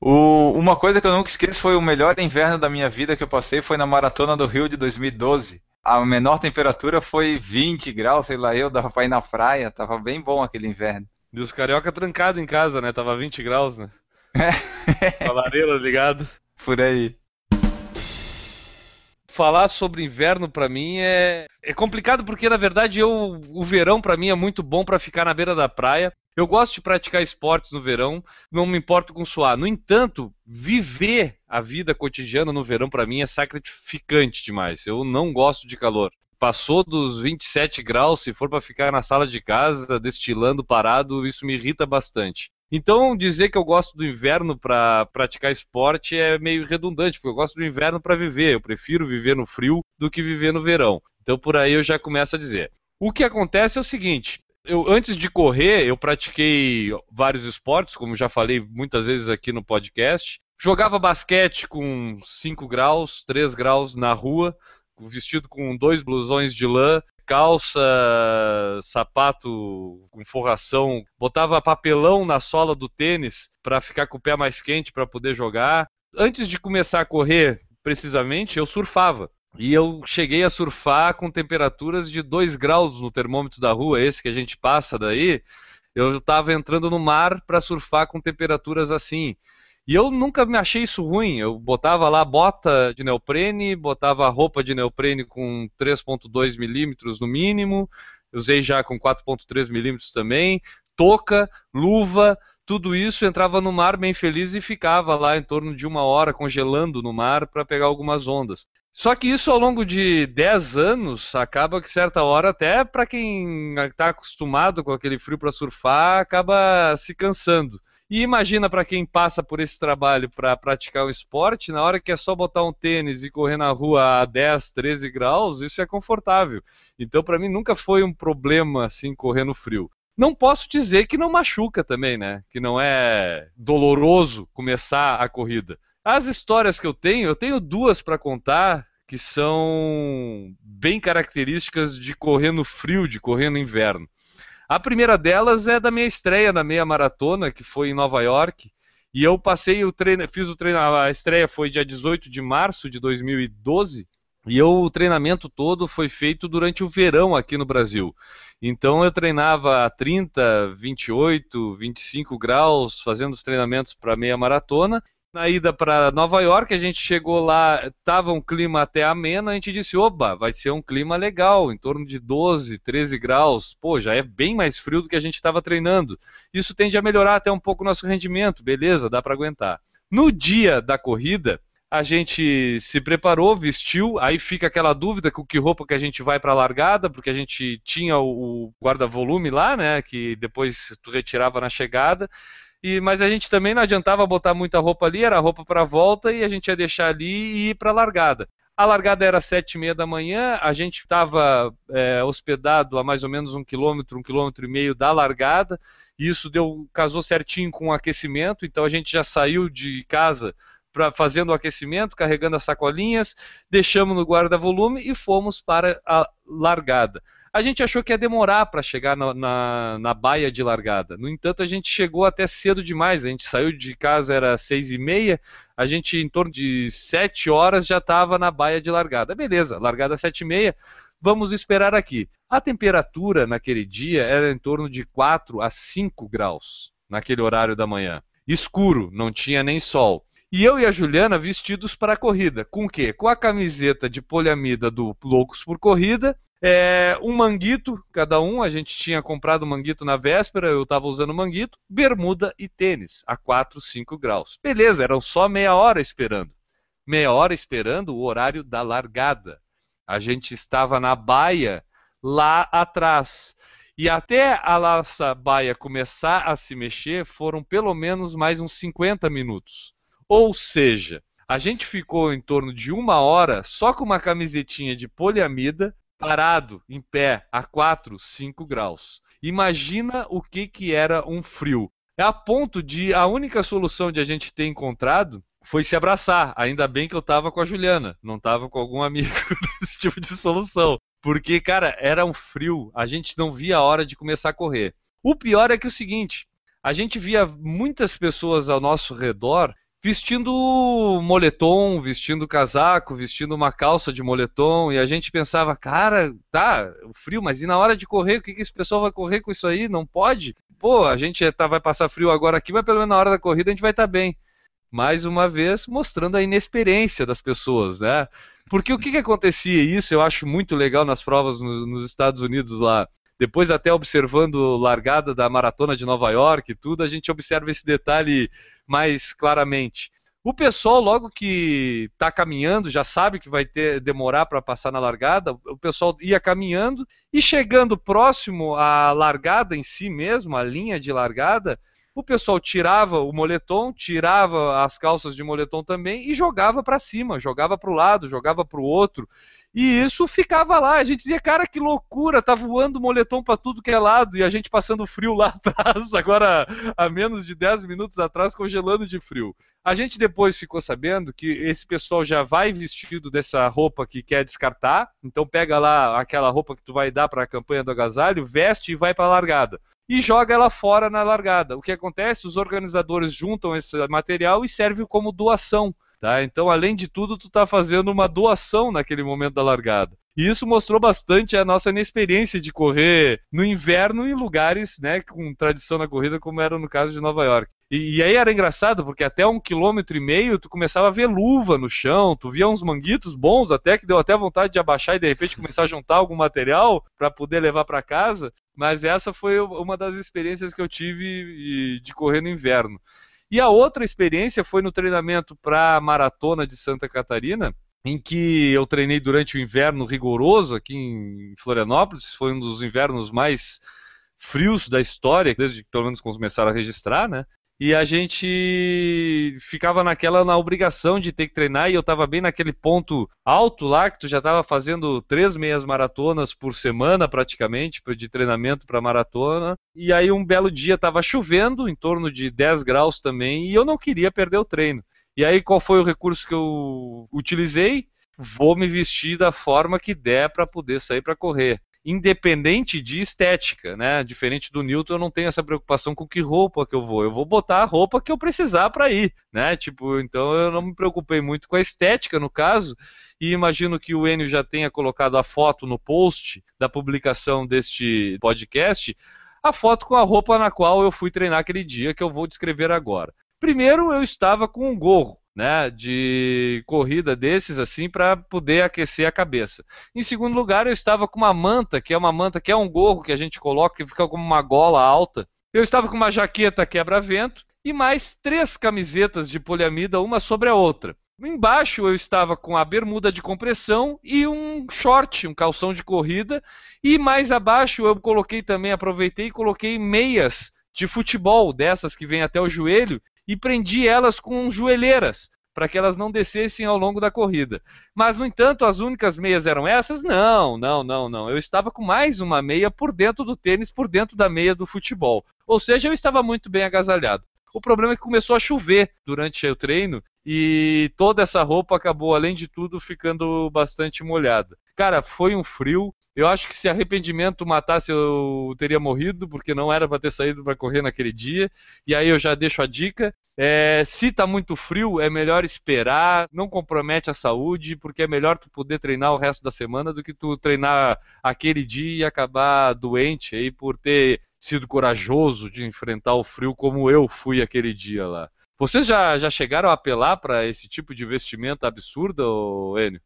O- uma coisa que eu nunca esqueço foi o melhor inverno da minha vida que eu passei foi na Maratona do Rio de 2012. A menor temperatura foi 20 graus, sei lá, eu dava pra ir na praia, tava bem bom aquele inverno. E os carioca trancados em casa, né? Tava 20 graus, né? É. Ligado. Por aí. Falar sobre inverno pra mim é é complicado porque na verdade eu o verão pra mim é muito bom pra ficar na beira da praia. Eu gosto de praticar esportes no verão, não me importo com suar. No entanto, viver a vida cotidiana no verão pra mim é sacrificante demais. Eu não gosto de calor. Passou dos 27 graus, se for pra ficar na sala de casa destilando parado, isso me irrita bastante. Então, dizer que eu gosto do inverno para praticar esporte é meio redundante, porque eu gosto do inverno para viver. Eu prefiro viver no frio do que viver no verão. Então, por aí eu já começo a dizer. O que acontece é o seguinte: eu, antes de correr, eu pratiquei vários esportes, como já falei muitas vezes aqui no podcast. Jogava basquete com 5 graus, 3 graus na rua, vestido com dois blusões de lã, calça, sapato com forração, botava papelão na sola do tênis para ficar com o pé mais quente para poder jogar. Antes de começar a correr, precisamente, eu surfava. E eu cheguei a surfar com temperaturas de 2 graus no termômetro da rua, esse que a gente passa daí. Eu estava entrando no mar para surfar com temperaturas assim. E eu nunca me achei isso ruim. Eu botava lá bota de neoprene, botava roupa de neoprene com 3,2 milímetros no mínimo, usei já com 4,3 milímetros também, touca, luva, tudo isso entrava no mar bem feliz e ficava lá em torno de uma hora congelando no mar para pegar algumas ondas. Só que isso ao longo de 10 anos acaba que certa hora até para quem está acostumado com aquele frio para surfar acaba se cansando. E imagina para quem passa por esse trabalho para praticar o esporte, na hora que é só botar um tênis e correr na rua a 10, 13 graus, isso é confortável. Então para mim nunca foi um problema assim correr no frio. Não posso dizer que não machuca também, né? Que não é doloroso começar a corrida. As histórias que eu tenho, eu tenho duas para contar que são bem características de correr no frio, de correr no inverno. A primeira delas é da minha estreia na meia maratona, que foi em Nova York. E eu passei o treino, fiz o treino, a estreia foi dia 18 de março de 2012. E eu, o treinamento todo foi feito durante o verão aqui no Brasil. Então eu treinava a 30, 28, 25 graus, fazendo os treinamentos para meia maratona. Na ida para Nova York, a gente chegou lá, estava um clima até ameno, a gente disse, oba, vai ser um clima legal, em torno de 12, 13 graus. Pô, já é bem mais frio do que a gente estava treinando. Isso tende a melhorar até um pouco o nosso rendimento, beleza, dá para aguentar. No dia da corrida, a gente se preparou, vestiu, aí fica aquela dúvida com que roupa que a gente vai para a largada, porque a gente tinha o guarda-volume lá, né, que depois tu retirava na chegada. E, mas a gente também não adiantava botar muita roupa ali, era roupa para volta e a gente ia deixar ali e ir para a largada. A largada era sete e meia da manhã, a gente estava é, hospedado a mais ou menos um quilômetro, um quilômetro e meio da largada, e isso deu, casou certinho com o aquecimento, então a gente já saiu de casa pra, fazendo o aquecimento, carregando as sacolinhas, deixamos no guarda-volume e fomos para a largada. A gente achou que ia demorar para chegar na, na, na, baia de largada. No entanto, a gente chegou até cedo demais. A gente saiu de casa, era seis e meia. A gente, em torno de sete horas, já estava na baia de largada. Beleza, largada sete e meia. Vamos esperar aqui. A temperatura naquele dia era em torno de 4 a 5 graus, naquele horário da manhã. Escuro, não tinha nem sol. E eu e a Juliana vestidos para a corrida. Com o quê? Com a camiseta de poliamida do Loucos por Corrida é, um manguito, cada um, a gente tinha comprado manguito na véspera, eu estava usando manguito, bermuda e tênis, a 4, 5 graus. Beleza, eram só meia hora esperando. Meia hora esperando o horário da largada. A gente estava na baia lá atrás. E até a nossa baia começar a se mexer, foram pelo menos mais uns 50 minutos. Ou seja, a gente ficou em torno de uma hora só com uma camisetinha de poliamida, parado, em pé, a 4, 5 graus. Imagina o que, que era um frio. É a ponto de a única solução de a gente ter encontrado foi se abraçar. Ainda bem que eu tava com a Juliana, não tava com algum amigo desse tipo de solução. Porque, cara, era um frio, a gente não via a hora de começar a correr. O pior é que é o seguinte, a gente via muitas pessoas ao nosso redor vestindo moletom, vestindo casaco, vestindo uma calça de moletom, e a gente pensava, cara, tá, o frio, mas e na hora de correr, o que, que esse pessoal vai correr com isso aí? Não pode? Pô, a gente tá, vai passar frio agora aqui, mas pelo menos na hora da corrida a gente vai estar tá bem. Mais uma vez, mostrando a inexperiência das pessoas, né? Porque o que, que acontecia? Isso eu acho muito legal nas provas nos, nos Estados Unidos lá. Depois, até observando largada da maratona de Nova York e tudo, a gente observa esse detalhe mais claramente. O pessoal, logo que está caminhando, já sabe que vai ter demorar para passar na largada, o pessoal ia caminhando e chegando próximo à largada em si mesmo, a linha de largada, o pessoal tirava o moletom, tirava as calças de moletom também e jogava para cima, jogava para o lado, jogava para o outro. E isso ficava lá. A gente dizia, cara, que loucura, tá voando moletom para tudo que é lado e a gente passando frio lá atrás, agora a menos de 10 minutos atrás, congelando de frio. A gente depois ficou sabendo que esse pessoal já vai vestido dessa roupa que quer descartar, então pega lá aquela roupa que tu vai dar para a campanha do agasalho, veste e vai para a largada e joga ela fora na largada. O que acontece? Os organizadores juntam esse material e serve como doação. Tá? Então, além de tudo, tu está fazendo uma doação naquele momento da largada. E isso mostrou bastante a nossa inexperiência de correr no inverno em lugares né, com tradição na corrida, como era no caso de Nova York. E, e, aí era engraçado, porque até um quilômetro e meio tu começava a ver luva no chão, tu via uns manguitos bons até que deu até vontade de abaixar e de repente começar a juntar algum material para poder levar para casa. Mas essa foi uma das experiências que eu tive de correr no inverno. E a outra experiência foi no treinamento para a maratona de Santa Catarina, em que eu treinei durante o inverno rigoroso aqui em Florianópolis. Foi um dos invernos mais frios da história, desde que pelo menos começaram a registrar, né? E a gente ficava naquela na obrigação de ter que treinar e eu estava bem naquele ponto alto lá que tu já estava fazendo três meias maratonas por semana praticamente de treinamento para maratona. E aí um belo dia estava chovendo em torno de 10 graus também e eu não queria perder o treino. E aí qual foi o recurso que eu utilizei? Vou me vestir da forma que der para poder sair para correr independente de estética, né? Diferente do Newton, eu não tenho essa preocupação com que roupa que eu vou. Eu vou botar a roupa que eu precisar para ir, né? Tipo, então eu não me preocupei muito com a estética no caso. E imagino que o Enio já tenha colocado a foto no post da publicação deste podcast, a foto com a roupa na qual eu fui treinar aquele dia que eu vou descrever agora. Primeiro, eu estava com um gorro né, de corrida desses assim para poder aquecer a cabeça. Em segundo lugar, eu estava com uma manta, que é uma manta que é um gorro que a gente coloca que fica como uma gola alta. Eu estava com uma jaqueta quebra-vento e mais três camisetas de poliamida uma sobre a outra. Embaixo eu estava com a bermuda de compressão e um short, um calção de corrida, e mais abaixo eu coloquei também, aproveitei e coloquei meias de futebol, dessas que vêm até o joelho, e prendi elas com joelheiras para que elas não descessem ao longo da corrida. Mas, no entanto, as únicas meias eram essas? Não, não, não, não. Eu estava com mais uma meia por dentro do tênis, por dentro da meia do futebol. Ou seja, eu estava muito bem agasalhado. O problema é que começou a chover durante o treino e toda essa roupa acabou, além de tudo, ficando bastante molhada. Cara, foi um frio. Eu acho que se arrependimento matasse, eu teria morrido, porque não era para ter saído para correr naquele dia. E aí eu já deixo a dica. É, se está muito frio, é melhor esperar, não compromete a saúde, porque é melhor tu poder treinar o resto da semana do que tu treinar aquele dia e acabar doente aí por ter sido corajoso de enfrentar o frio como eu fui aquele dia lá. Vocês já, já chegaram a apelar para esse tipo de vestimenta absurda, Enio?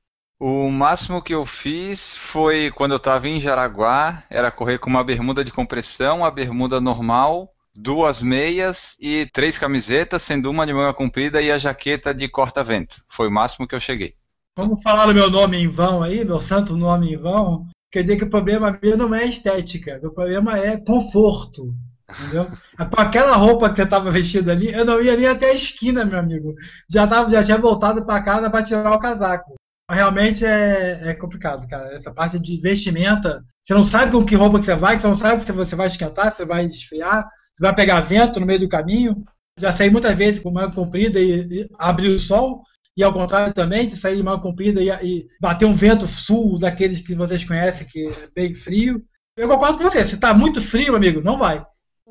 O máximo que eu fiz foi quando eu estava em Jaraguá, era correr com uma bermuda de compressão, a bermuda normal, duas meias e três camisetas, sendo uma de manga comprida e a jaqueta de corta-vento. Foi o máximo que eu cheguei. Vamos falar do meu nome em vão aí, meu santo nome em vão? Quer dizer que o problema meu não é estética, o problema é conforto. Entendeu? Com aquela roupa que você estava vestido ali, eu não ia nem até a esquina, meu amigo. Já, tava, já tinha voltado para casa para tirar o casaco. Realmente é, é, complicado, cara. Essa parte de vestimenta, você não sabe com que roupa que você vai, você não sabe se você vai esquentar, se você vai esfriar, você vai pegar vento no meio do caminho. Já saí muitas vezes com manga comprida e, e abrir o sol, e ao contrário também, de sair de manga comprida e, e bater um vento sul daqueles que vocês conhecem, que é bem frio. Eu concordo com você, se está muito frio, amigo, não vai.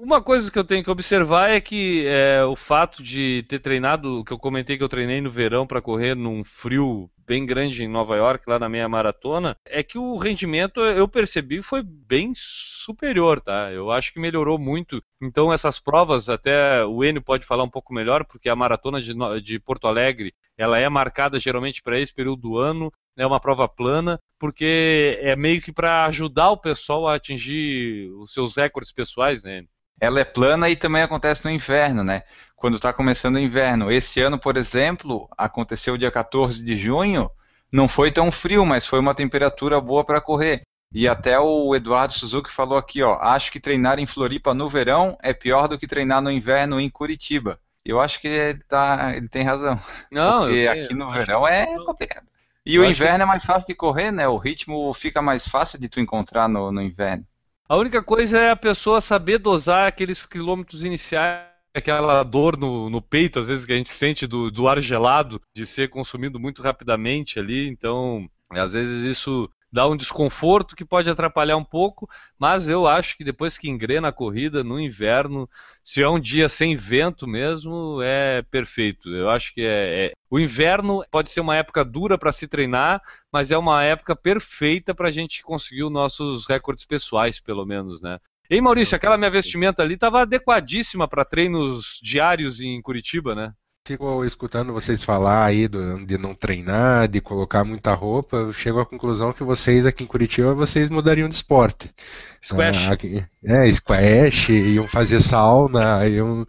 Uma coisa que eu tenho que observar é que é, o fato de ter treinado, que eu comentei que eu treinei no verão para correr num frio bem grande em Nova York, lá na meia maratona, é que o rendimento eu percebi foi bem superior, tá? Eu acho que melhorou muito. Então essas provas, até o Enio pode falar um pouco melhor, porque a maratona de, de Porto Alegre, ela é marcada geralmente para esse período do ano, é uma prova plana, porque é meio que para ajudar o pessoal a atingir os seus recordes pessoais, né? ela é plana e também acontece no inverno, né? Quando está começando o inverno. Esse ano, por exemplo, aconteceu dia 14 de junho, não foi tão frio, mas foi uma temperatura boa para correr. E até o Eduardo Suzuki falou aqui, ó, acho que treinar em Floripa no verão é pior do que treinar no inverno em Curitiba. Eu acho que ele, tá, ele tem razão. Não, porque aqui no verão é complicado. E o inverno que... é mais fácil de correr, né? O ritmo fica mais fácil de tu encontrar no, no inverno. A única coisa é a pessoa saber dosar aqueles quilômetros iniciais aquela dor no, no, peito, às vezes, que a gente sente do, do, ar gelado, de ser consumido muito rapidamente ali. Então, às vezes isso dá um desconforto que pode atrapalhar um pouco, mas eu acho que depois que engrena a corrida no inverno, se é um dia sem vento mesmo, é perfeito. Eu acho que é, é... o inverno pode ser uma época dura para se treinar, mas é uma época perfeita para a gente conseguir os nossos recordes pessoais, pelo menos, né? Ei, Maurício, aquela minha vestimenta ali estava adequadíssima para treinos diários em Curitiba, né? Fico escutando vocês falar aí do, de não treinar, de colocar muita roupa, eu chego à conclusão que vocês aqui em Curitiba vocês mudariam de esporte. Squash. Ah, aqui, é, squash, iam fazer sauna, iam,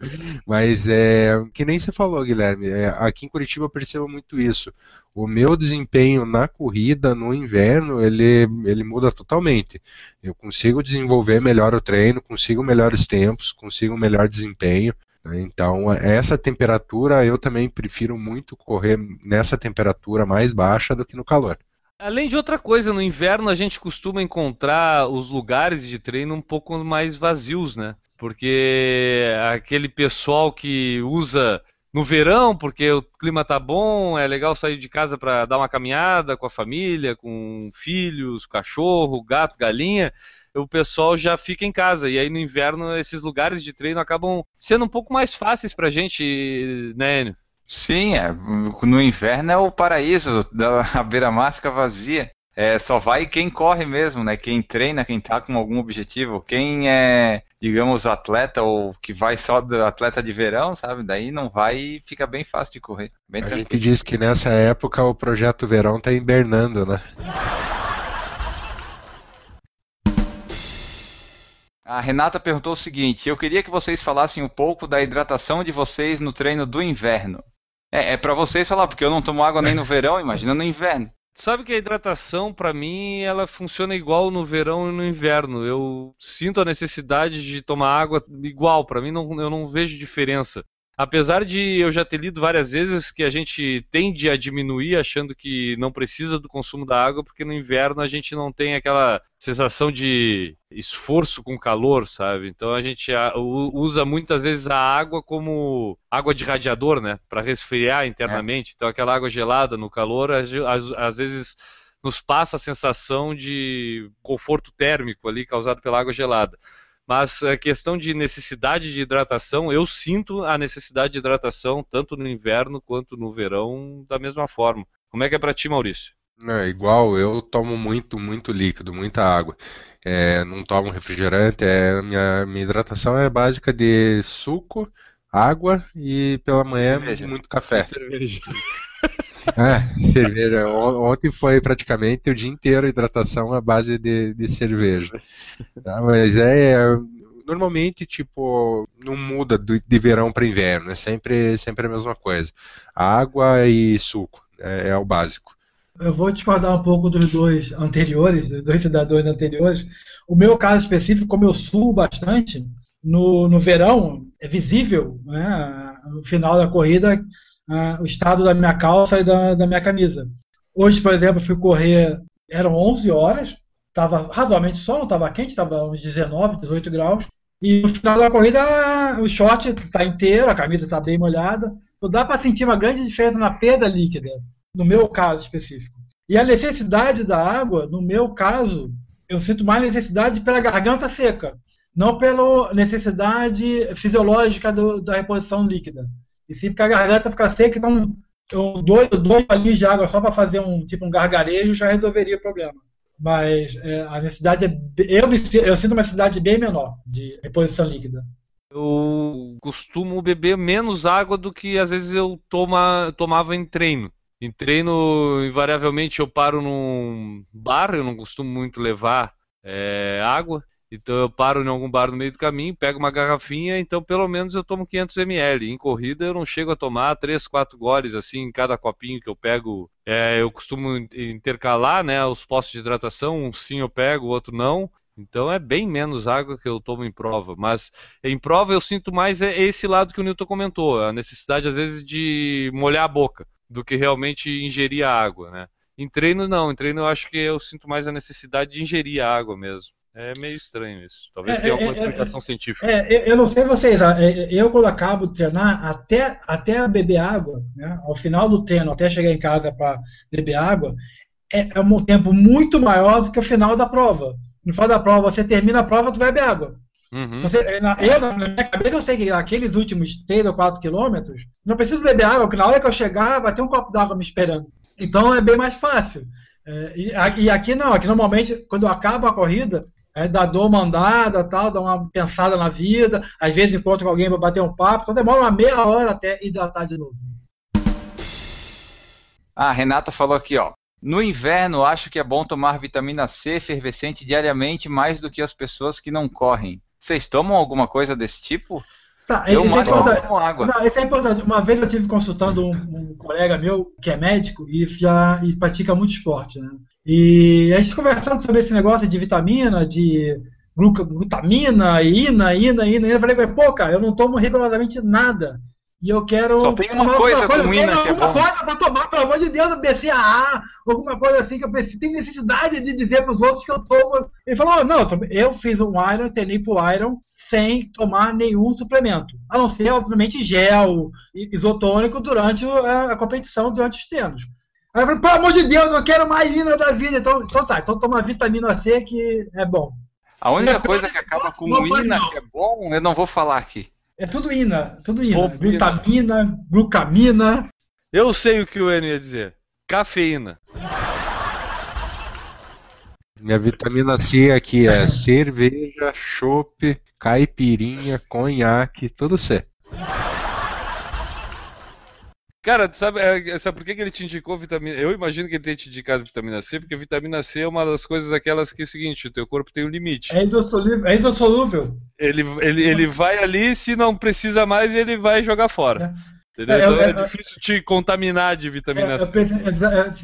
mas é que nem você falou, Guilherme. É, aqui em Curitiba eu percebo muito isso. O meu desempenho na corrida no inverno ele, ele muda totalmente. Eu consigo desenvolver melhor o treino, consigo melhores tempos, consigo melhor desempenho. Né? Então, essa temperatura eu também prefiro muito correr nessa temperatura mais baixa do que no calor. Além de outra coisa, no inverno a gente costuma encontrar os lugares de treino um pouco mais vazios, né? Porque aquele pessoal que usa no verão, porque o clima tá bom, é legal sair de casa para dar uma caminhada com a família, com filhos, cachorro, gato, galinha o pessoal já fica em casa. E aí no inverno esses lugares de treino acabam sendo um pouco mais fáceis pra gente, né, Enio? Sim, é, no inverno é o paraíso, a beira-mar fica vazia. É, só vai quem corre mesmo, né? Quem treina, quem tá com algum objetivo. Quem é, digamos, atleta ou que vai só do atleta de verão, sabe? Daí não vai e fica bem fácil de correr. Bem a gente diz que nessa época o projeto verão tá hibernando, né? A Renata perguntou o seguinte: eu queria que vocês falassem um pouco da hidratação de vocês no treino do inverno. É, é para vocês falar, porque eu não tomo água nem no verão, imagina no inverno. Sabe que a hidratação, para mim, ela funciona igual no verão e no inverno. Eu sinto a necessidade de tomar água igual. Para mim, não, eu não vejo diferença. Apesar de eu já ter lido várias vezes que a gente tende a diminuir achando que não precisa do consumo da água, porque no inverno a gente não tem aquela sensação de esforço com calor, sabe? Então a gente usa muitas vezes a água como água de radiador, né? Para resfriar internamente. É. Então aquela água gelada no calor, às, vezes nos passa a sensação de conforto térmico ali causado pela água gelada. Mas a questão de necessidade de hidratação, eu sinto a necessidade de hidratação tanto no inverno quanto no verão da mesma forma. Como é que é para ti, Maurício? É igual, eu tomo muito, muito líquido, muita água. É, não tomo refrigerante, é, minha, minha hidratação é básica de suco, água e pela manhã cerveja. muito café. Cerveja. É, cerveja. Ontem foi praticamente o dia inteiro hidratação à base de, de cerveja. Tá? Mas é, normalmente, tipo, não muda de verão para inverno, é sempre, sempre a mesma coisa. Água e suco é, é, o básico. Eu vou discordar um pouco dos dois anteriores, dos dois cidadãos anteriores. O meu caso específico, como eu suo bastante, no, no verão é visível, né, no final da corrida, uh, o estado da minha calça e da, da minha camisa. Hoje, por exemplo, fui correr, eram 11 horas, estava razoavelmente sol, não estava quente, estava uns 19, 18 graus, E no final da corrida, o short está inteiro, a camisa está bem molhada. Então dá para sentir uma grande diferença na perda líquida, no meu caso específico. E a necessidade da água, no meu caso, eu sinto mais necessidade pela garganta seca, não pela necessidade fisiológica do, da reposição líquida. E porque a garganta fica seca, então eu, dois, dois palinhos de água só para fazer um tipo um gargarejo já resolveria o problema. Mas é, a necessidade é. Eu, eu sinto uma necessidade bem menor de reposição líquida. Eu costumo beber menos água do que às vezes eu toma, tomava em treino. Em treino, invariavelmente, eu paro num bar, eu não costumo muito levar é, água. Então eu paro em algum bar no meio do caminho, pego uma garrafinha, então pelo menos eu tomo 500 ml. Em corrida eu não chego a tomar 3, 4 goles assim em cada copinho que eu pego. É, eu costumo intercalar né, os postos de hidratação, um sim eu pego, o outro não. Então é bem menos água que eu tomo em prova. Mas em prova eu sinto mais é esse lado que o Newton comentou, a necessidade às vezes de molhar a boca do que realmente ingerir a água. Né? Em treino não, em treino eu acho que eu sinto mais a necessidade de ingerir a água mesmo. É meio estranho isso. Talvez é, tenha alguma é, é, explicação é, científica. É, eu não sei vocês, eu quando acabo de treinar, até, até beber água, né, ao final do treino, até chegar em casa para beber água, é, é, um tempo muito maior do que o final da prova. No final da prova, você termina a prova, tu bebe água. Uhum. Você, eu, na minha cabeça, eu sei que aqueles últimos 3 ou 4 quilômetros, não preciso beber água, porque na hora que eu chegar, vai ter um copo d'água me esperando. Então é bem mais fácil. É, e, e, aqui não, aqui normalmente, quando eu acabo a corrida, é, dá dor uma andada, tal, dá uma pensada na vida, às vezes encontra com alguém para bater um papo, então demora uma meia hora até hidratar de novo. Ah, a Renata falou aqui, ó. No inverno, acho que é bom tomar vitamina C efervescente diariamente mais do que as pessoas que não correm. Vocês tomam alguma coisa desse tipo? Tá, eu isso é importante. água. Não, isso é importante. Uma vez eu tive consultando um, um, colega meu que é médico e já e pratica muito esporte, né? E a gente conversando sobre esse negócio de vitamina, de glutamina, ina, ina, ina, eu falei, pô, cara, eu não tomo rigorosamente nada. E eu quero. Só tem uma coisa com ina que é bom. coisa pra tomar, pelo amor de Deus, BCAA, alguma coisa assim que eu preciso. Tem necessidade de dizer pros outros que eu tomo. Ele falou: não, eu fiz um Iron, treinei pro Iron sem tomar nenhum suplemento. A não ser, obviamente, gel isotônico durante a competição, durante os treinos. Aí eu falei, pelo amor de Deus, eu quero mais ina da vida. Então, então tá, então toma vitamina C que é bom. A única coisa que acaba com ina que é bom, eu não vou falar aqui. É tudo ina, tudo ina. Glutamina, glucamina. Eu sei o que o Enio ia dizer. Cafeína. Minha vitamina C aqui é cerveja, chope, caipirinha, conhaque, tudo C. Cara, tu sabe, é, sabe por que, que ele te indicou vitamina Eu imagino que ele tenha te indicado vitamina C, porque vitamina C é uma das coisas aquelas que é o seguinte, o teu corpo tem um limite. É. É indissolúvel. Ele, ele, ele vai ali, se não precisa mais, ele vai jogar fora. É. Entendeu? É, então é, é difícil te contaminar de vitamina é, C. Eu, pensei,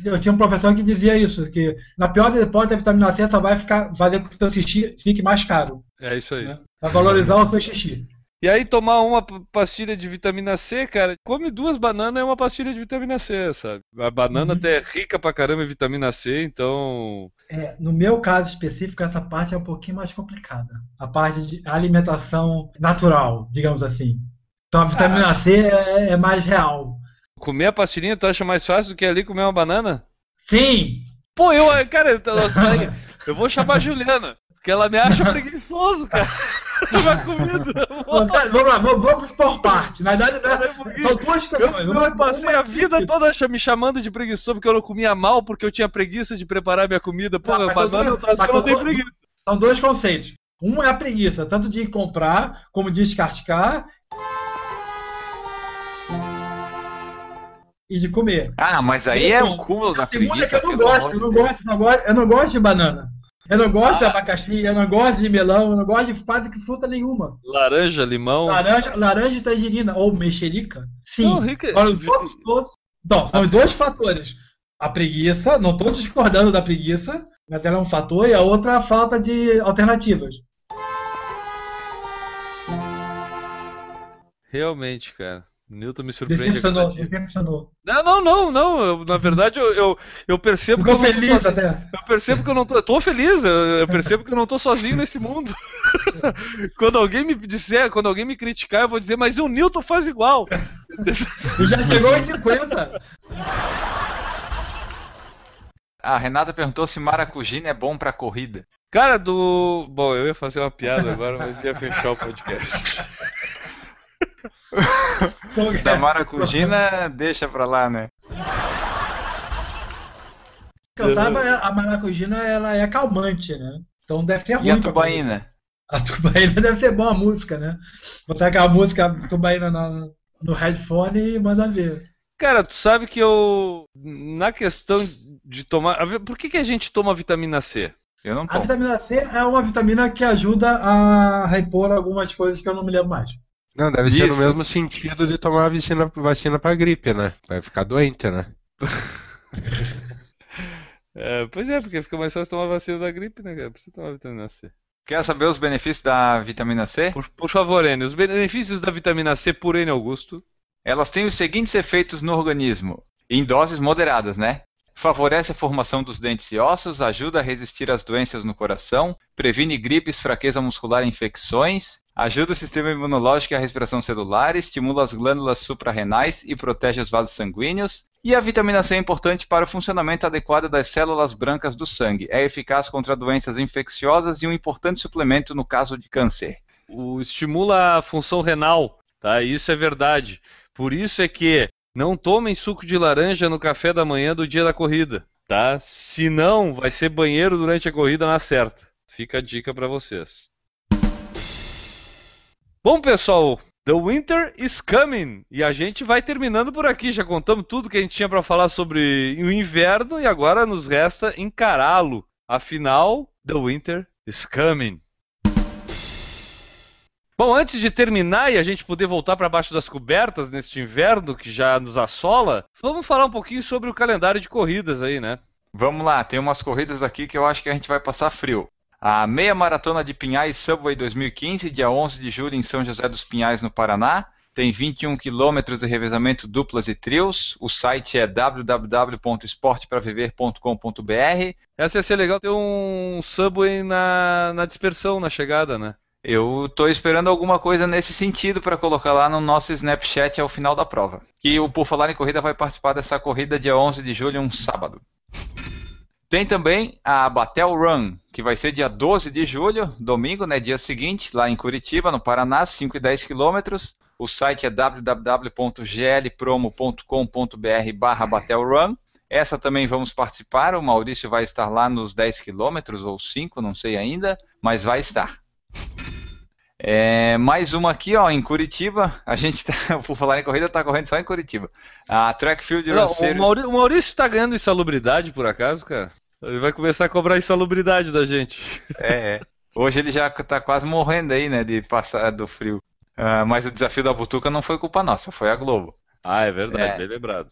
eu, tinha um professor que dizia isso, que na pior das hipóteses a vitamina C só vai ficar, fazer com que o seu xixi fique mais caro. É isso aí. Né? Pra valorizar o seu xixi. E aí tomar uma pastilha de vitamina C, cara, come duas bananas é uma pastilha de vitamina C, sabe? A banana uhum. até é rica pra caramba em vitamina C, então. É, no meu caso específico, essa parte é um pouquinho mais complicada. A parte de alimentação natural, digamos assim. Então a vitamina ah. C é, é, mais real. Comer a pastilhinha tu acha mais fácil do que ali comer uma banana? Sim! Pô, eu, cara, eu, eu vou chamar a Juliana, porque ela me acha preguiçoso, cara. uma comida. vamos lá, vamos, por parte. Na verdade, né, são duas questões. Eu, eu passei a vida toda me chamando de preguiçoso porque eu não comia mal, porque eu tinha preguiça de preparar minha comida. Pô, tá, banana eu não tenho preguiça. São dois conceitos. Um é a preguiça, tanto de comprar como de descascar. E de comer. Ah, mas aí é o cúmulo da preguiça. É que eu não gosto, eu não gosto, eu não gosto, eu não gosto de banana. Eu não gosto ah. de abacaxi, eu não gosto de melão, eu não gosto de quase que fruta nenhuma. Laranja, limão. Laranja, laranja e tangerina, ou mexerica. Sim. Não, Rick... Agora, os outros todos. Então, são os dois fatores. A preguiça, não estou discordando da preguiça, mas ela é um fator, e a outra é a falta de alternativas. Realmente, cara. Newton me surpreende. Decepcionou, decepcionou. Não, não, não, não. Eu, na verdade, eu, eu, eu percebo Ficou que eu não tô feliz sozinho. até. Eu percebo que eu não tô. Eu tô feliz, eu, eu percebo que eu não tô sozinho nesse mundo. quando alguém me disser, quando alguém me criticar, eu vou dizer, mas o Newton faz igual. E já chegou em 50. A Renata perguntou se maracujina é bom pra corrida. Cara, do. Bom, eu ia fazer uma piada agora, mas ia fechar o podcast. Da maracujina, deixa pra lá, né? Saiba, a maracujina ela é calmante, né? Então deve ser ruim. E a tubaína? A tubaína deve ser boa a música, né? Botar aquela música tubaína na- no headphone e manda ver. Cara, tu sabe que eu. Na questão de tomar. Por que, que a gente toma vitamina C? Eu não A vitamina C é uma vitamina que ajuda a repor algumas coisas que eu não me lembro mais. Não, deve ser no Isso. mesmo sentido de tomar a vacina, vacina pra gripe, né? Vai ficar doente, né? É, pois é, porque fica mais fácil tomar vacina da gripe, né, cara? Precisa tomar vitamina C. Quer saber os benefícios da vitamina C? Por, por favor, Enio, os benefícios da vitamina C por Enio Augusto. Elas têm os seguintes efeitos no organismo, em doses moderadas, né? Favorece a formação dos dentes e ossos, ajuda a resistir às doenças no coração, previne gripes, fraqueza muscular e infecções, ajuda o sistema imunológico e a respiração celular, estimula as glândulas suprarrenais e protege os vasos sanguíneos. E a vitamina C é importante para o funcionamento adequado das células brancas do sangue. É eficaz contra doenças infecciosas e um importante suplemento no caso de câncer. O, estimula a função renal, tá? Isso é verdade. Por isso é que não tomem suco de laranja no café da manhã do dia da corrida, tá? Senão vai ser banheiro durante a corrida na certa. Fica a dica para vocês. Bom, pessoal, The Winter is coming e a gente vai terminando por aqui. Já contamos tudo que a gente tinha para falar sobre o inverno e agora nos resta encará-lo. Afinal, The Winter is coming. Bom, antes de terminar e a gente poder voltar para baixo das cobertas neste inverno que já nos assola, vamos falar um pouquinho sobre o calendário de corridas aí, né? Vamos lá, tem umas corridas aqui que eu acho que a gente vai passar frio. A Meia Maratona de Pinhais Subway 2015, dia 11 de julho em São José dos Pinhais, no Paraná. Tem 21 quilômetros de revezamento duplas e trios. O site é www.esportepraviver.com.br. Essa ia ser legal ter um subway na, na dispersão, na chegada, né? Eu estou esperando alguma coisa nesse sentido para colocar lá no nosso Snapchat ao final da prova. Que o Por Falar em Corrida vai participar dessa corrida dia 11 de julho, um sábado. Tem também a Batel Run, que vai ser dia 12 de julho, domingo, né, dia seguinte, lá em Curitiba, no Paraná, 5 e 10 quilômetros. O site é www.glpromo.com.br barra Batel. Essa também vamos participar, o Maurício vai estar lá nos 10 quilômetros, ou 5, não sei ainda, mas vai estar. É, mais uma aqui, ó, em Curitiba. A gente tá, por falar em corrida, tá correndo só em Curitiba. A Track Field Não, Run o, Series- Mauri- o Maurício tá ganhando insalubridade, por acaso, cara? Ele vai começar a cobrar insalubridade da gente. É, é. Hoje ele já tá quase morrendo aí, né, de passar do frio. Ah, mas o desafio da Butuca não foi culpa nossa, foi a Globo. Ah, é verdade, É. bem lembrado.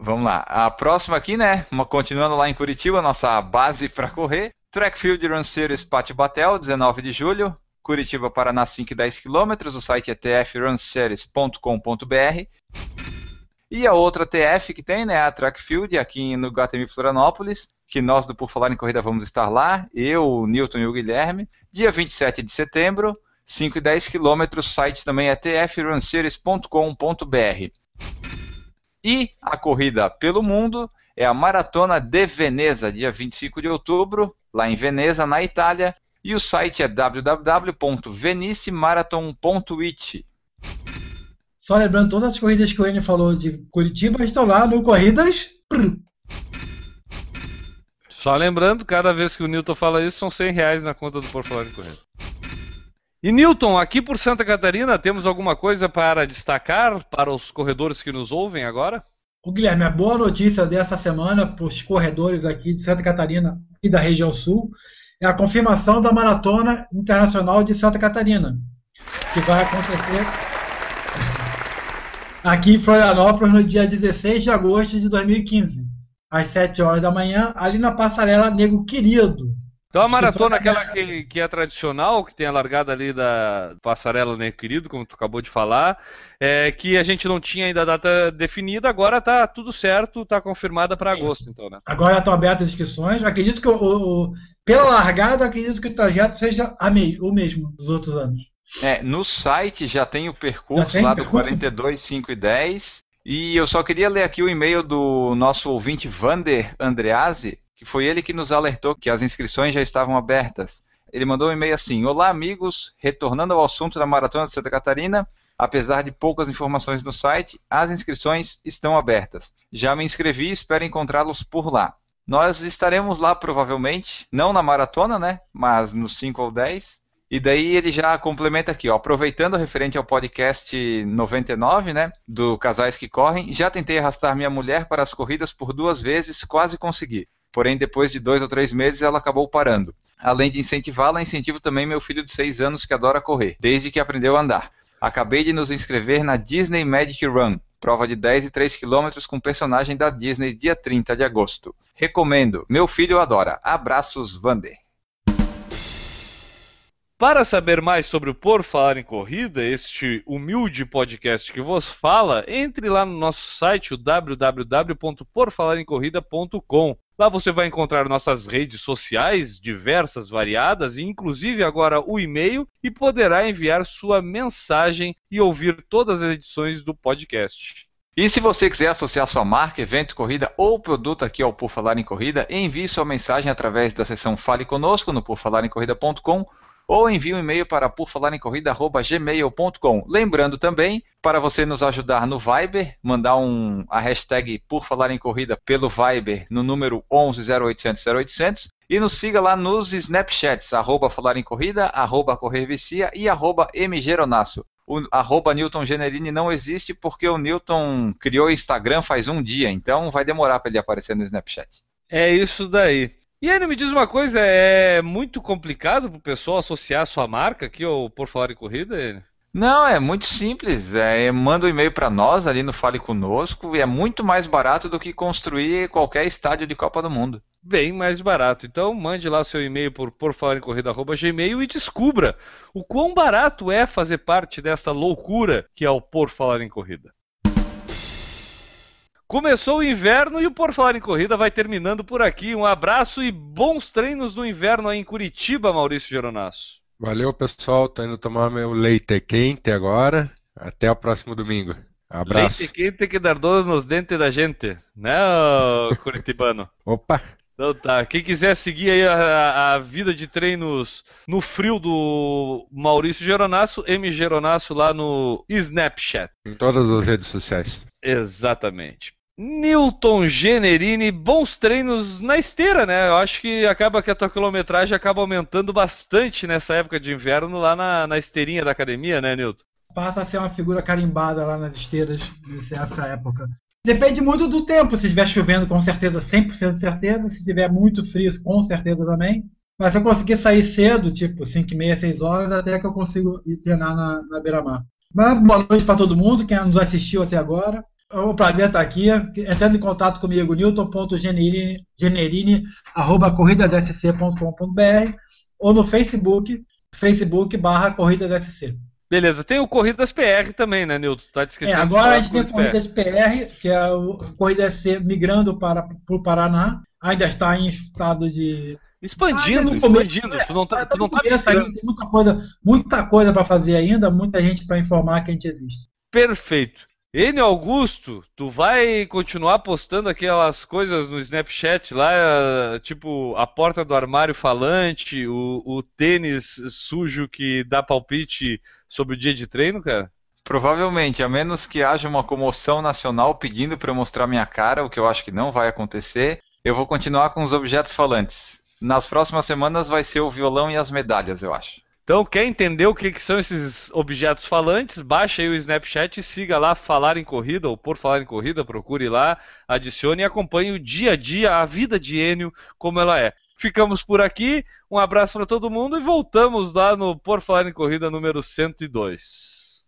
Vamos lá. A próxima aqui, né, uma- continuando lá em Curitiba, nossa base para correr. Track Field Run Series Pátio Batel, 19 de julho. Curitiba, Paraná, 5 e 10 quilômetros. O site é tfrunseries.com.br. E a outra TF que tem, né, a Track Field, aqui no Guatemi Florianópolis, que nós do Por Falar em Corrida vamos estar lá, eu, o Newton e o Guilherme, dia 27 de setembro, 5 e 10 quilômetros, site também é tfrunseries.com.br. E a corrida pelo mundo é a Maratona de Veneza, dia 25 de outubro, lá em Veneza, na Itália, e o site é www.venicemarathon.it. Só lembrando, todas as corridas que o Enio falou de Curitiba estão lá no Corridas. Só lembrando, cada vez que o Newton fala isso, são 100 reais na conta do Por Falar em Corrida. E Newton, aqui por Santa Catarina, temos alguma coisa para destacar para os corredores que nos ouvem agora? O Guilherme, a boa notícia dessa semana para os corredores aqui de Santa Catarina e da região sul é a confirmação da Maratona Internacional de Santa Catarina, que vai acontecer aqui em Florianópolis no dia 16 de agosto de 2015, às 7 horas da manhã, ali na passarela Nego Querido. Então a maratona, aquela que, que, é tradicional, que tem a largada ali da passarela né, querido, como tu acabou de falar, é, que a gente não tinha ainda a data definida, agora tá tudo certo, tá confirmada para agosto, então, né? Agora estão abertas as inscrições. Acredito que o, o, pela largada, acredito que o trajeto seja o mesmo dos outros anos. É, no site já tem o percurso tem lá do percurso? 42, 5 e 10. E eu só queria ler aqui o e-mail do nosso ouvinte Vander Andreazzi, que foi ele que nos alertou que as inscrições já estavam abertas. Ele mandou um e-mail assim: Olá, amigos, retornando ao assunto da Maratona de Santa Catarina, apesar de poucas informações no site, as inscrições estão abertas. Já me inscrevi e espero encontrá-los por lá. Nós estaremos lá provavelmente, não na maratona, né? Mas nos 5 ou 10. E daí ele já complementa aqui, ó, aproveitando referente ao podcast 99, né, do Casais que Correm, já tentei arrastar minha mulher para as corridas por duas vezes, quase consegui. Porém, depois de dois ou três meses, ela acabou parando. Além de incentivá-la, incentivo também meu filho de seis anos que adora correr, desde que aprendeu a andar. Acabei de nos inscrever na Disney Magic Run, prova de 10 e 3 km com personagem da Disney, dia 30 de agosto. Recomendo, meu filho adora. Abraços, Vander. Para saber mais sobre o Por Falar em Corrida, este humilde podcast que vos fala, entre lá no nosso site, o www.porfalaremcorrida.com. Lá você vai encontrar nossas redes sociais, diversas, variadas, e inclusive agora o e-mail, e poderá enviar sua mensagem e ouvir todas as edições do podcast. E se você quiser associar sua marca, evento, corrida ou produto aqui ao Por Falar em Corrida, envie sua mensagem através da seção Fale Conosco no porfalaremcorrida.com ou envie um e-mail para porfalarencorrida.gmail.com. Lembrando também, para você nos ajudar no Viber, mandar um, a hashtag Por Falar em Corrida pelo Viber no número 11 0800 0800 e nos siga lá nos Snapchats, arroba Falar em Corrida, arroba Correr Vicia e arroba mgeronasso. O arroba Newton Generini não existe porque o Newton criou o Instagram faz um dia, então vai demorar para ele aparecer no Snapchat. É isso daí. E aí, me diz uma coisa, é muito complicado para o pessoal associar a sua marca aqui ao Por Falar em Corrida? Não, é muito simples. É, manda um e-mail para nós ali no Fale Conosco e é muito mais barato do que construir qualquer estádio de Copa do Mundo. Bem mais barato. Então mande lá seu e-mail por porfalarencorrida.gmail e descubra o quão barato é fazer parte dessa loucura que é o Por Falar em Corrida. Começou o inverno e o Por Falar em Corrida vai terminando por aqui. Um abraço e bons treinos no inverno aí em Curitiba, Maurício Geronasso. Valeu, pessoal. Tô indo tomar meu leite quente agora. Até o próximo domingo. Abraço. Leite quente que dar dor nos dentes da gente, né, Curitibano? Opa! Então tá, quem quiser seguir aí a, a, vida de treinos no frio do Maurício Geronasso, M Geronasso lá no Snapchat. Em todas as redes sociais. Exatamente. Newton Generini, bons treinos na esteira, né? Eu acho que acaba que a tua quilometragem acaba aumentando bastante nessa época de inverno lá na, na esteirinha da academia, né, Newton? Passa a ser uma figura carimbada lá nas esteiras nessa época. Depende muito do tempo. Se estiver chovendo, com certeza, 100% de certeza. Se estiver muito frio, com certeza também. Mas se eu conseguir sair cedo, tipo 5 e meia, 6 horas, até que eu consigo ir treinar na, na beira-mar. Mas boa noite para todo mundo, quem nos assistiu até agora. É um prazer estar aqui. Entrando em contato comigo, newton.generini.corridasSC.com.br ou no Facebook, Facebook barra corridasSC. Beleza, tem o Corridas PR também, né, Nilton? Tá é, agora a gente tem o Corridas PR. PR, que é o Corridas SC migrando para, para o Paraná. Ainda está em estado de. Expandindo, expandindo. É, tu não tá, tu não tá ainda, tem muita coisa, muita coisa para fazer ainda, muita gente para informar que a gente existe. Perfeito. Enio Augusto, tu vai continuar postando aquelas coisas no Snapchat lá, tipo a porta do armário falante, o, o tênis sujo que dá palpite sobre o dia de treino, cara? Provavelmente, a menos que haja uma comoção nacional pedindo para eu mostrar minha cara, o que eu acho que não vai acontecer, eu vou continuar com os objetos falantes. Nas próximas semanas vai ser o violão e as medalhas, eu acho. Então, quer entender o que, que, são esses objetos falantes? Baixa aí o Snapchat e siga lá Falar em Corrida, ou por Falar em Corrida, procure lá, adicione e acompanhe o dia a dia, a vida de Enio, como ela é. Ficamos por aqui, um abraço para todo mundo e voltamos lá no Por Falar em Corrida número 102.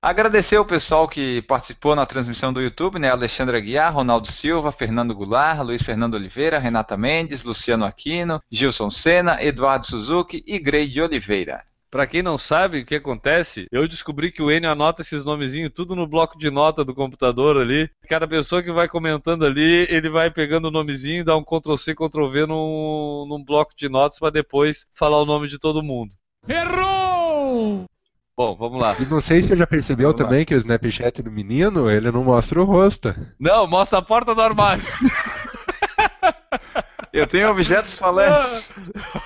Agradecer o pessoal que participou na transmissão do YouTube, né? Alexandre Aguiar, Ronaldo Silva, Fernando Goulart, Luiz Fernando Oliveira, Renata Mendes, Luciano Aquino, Gilson Sena, Eduardo Suzuki e Grey Oliveira. Pra quem não sabe o que acontece, eu descobri que o Enio anota esses nomezinhos tudo no bloco de nota do computador ali. Cada pessoa que vai comentando ali, ele vai pegando o nomezinho, dá um Ctrl C, Ctrl V num, num bloco de notas para depois falar o nome de todo mundo. Errou! Bom, vamos lá. E não sei se você já percebeu Vamos lá. também que o Snapchat do menino, ele não mostra o rosto. Não, mostra a porta do armário. Eu tenho objetos falantes.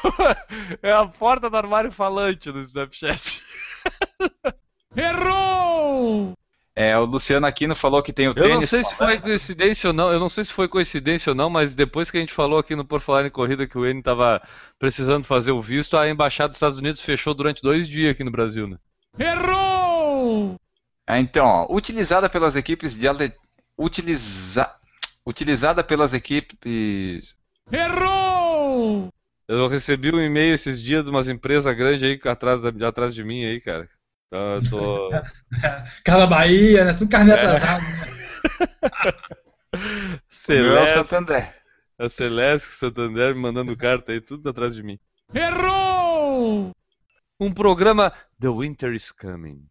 é a porta do armário falante do Snapchat. Errou! É, o Luciano Aquino falou que tem o Eu tênis. não sei se foi coincidência ou não, eu não sei se foi coincidência ou não, mas depois que a gente falou aqui no Por Falar em Corrida que o N estava precisando fazer o visto, a embaixada dos Estados Unidos fechou durante dois dias aqui no Brasil, né? Errou! Ah, então, ó, utilizada pelas equipes de ale... utiliza... utilizada pelas equipes Errou! Eu recebi um e-mail esses dias de umas empresas grandes aí atrás, da- atrás de mim aí, cara. Então eu tô. Casa Bahia, né? Tudo carne É. atrasado. Né? Meu é Celeste, Santander. a Celeste, Santander me mandando carta aí, tudo atrás de mim. Errou! Um programa The Winter is Coming.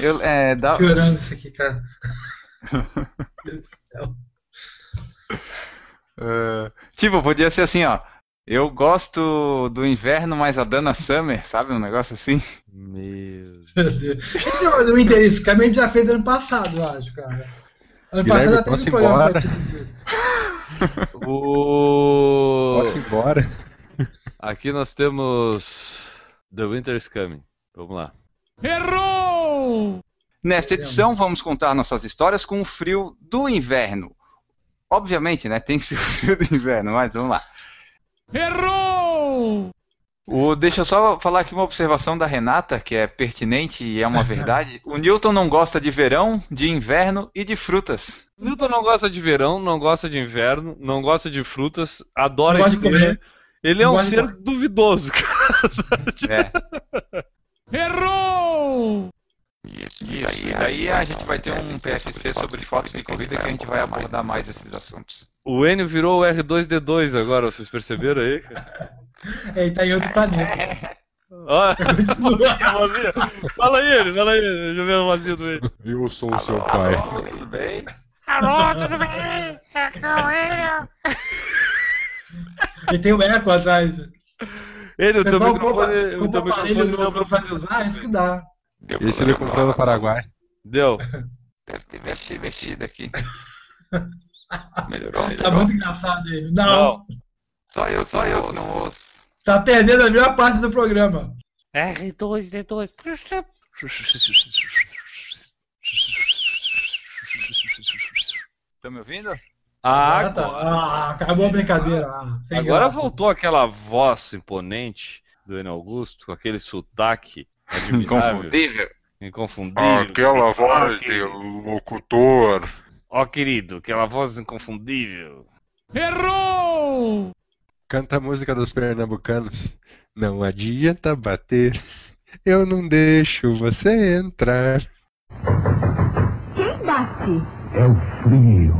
Eu, é, dá... Piorando isso aqui, cara. Meu Deus do céu. Ah, tipo, podia ser assim, ó. Eu gosto do inverno, mas a Dana Summer, sabe? Um negócio assim. Meu. Deus. Esse do que a gente já fez ano passado, eu acho, cara. Ano Guilherme, passado posso ir programa embora? O... Posso ir embora? Aqui nós temos The Winter is Coming. Vamos lá. Errou! Nesta edição, vamos contar nossas histórias com o frio do inverno. Obviamente, né? Tem que ser o frio do inverno, mas vamos lá. Errou! O, deixa eu só falar aqui uma observação da Renata, que é pertinente e é uma verdade. O Newton não gosta de verão, de inverno e de frutas. Newton não gosta de verão, não gosta de inverno, não gosta de frutas, adora Não Ele é um ser duvidoso, cara. É. Errou! Isso, e aí a gente vai ter um PFC sobre fotos de corrida que a gente vai abordar mais esses assuntos. O Enio virou o R2D2 agora, vocês perceberam aí? cara? Ele tá em outro planeta. Ó, a vozinha. Fala aí, ele, fala aí, deixa eu ver a vozinha do Enio. Eu sou o seu pai. Alô, tudo bem? Alô, tudo bem? É o Enio. Ele tem o eco atrás. Ele, o teu Pessoal, microfone, o teu microfone novo deu pra problema. usar, isso que dá. Deu Esse ele comprou no. Paraguai. Deu. Deve ter mexido, mexido aqui. Melhorou, Tá melhorou. muito engraçado ele. Não, Só eu, só eu que não ouço. tá perdendo a melhor parte do programa. R2D2. Puxa. Estão me ouvindo? Ah, Agora tá. Ah, acabou a brincadeira. Ah, sem agora graça. voltou aquela voz imponente do Enio Augusto, com aquele sotaque Inconfundível. inconfundível. Aquela voz de locutor. Ó, querido, aquela voz inconfundível. Errou! Canta a música dos pernambucanos. Não adianta bater. Eu não deixo você entrar. Quem bate? É o frio.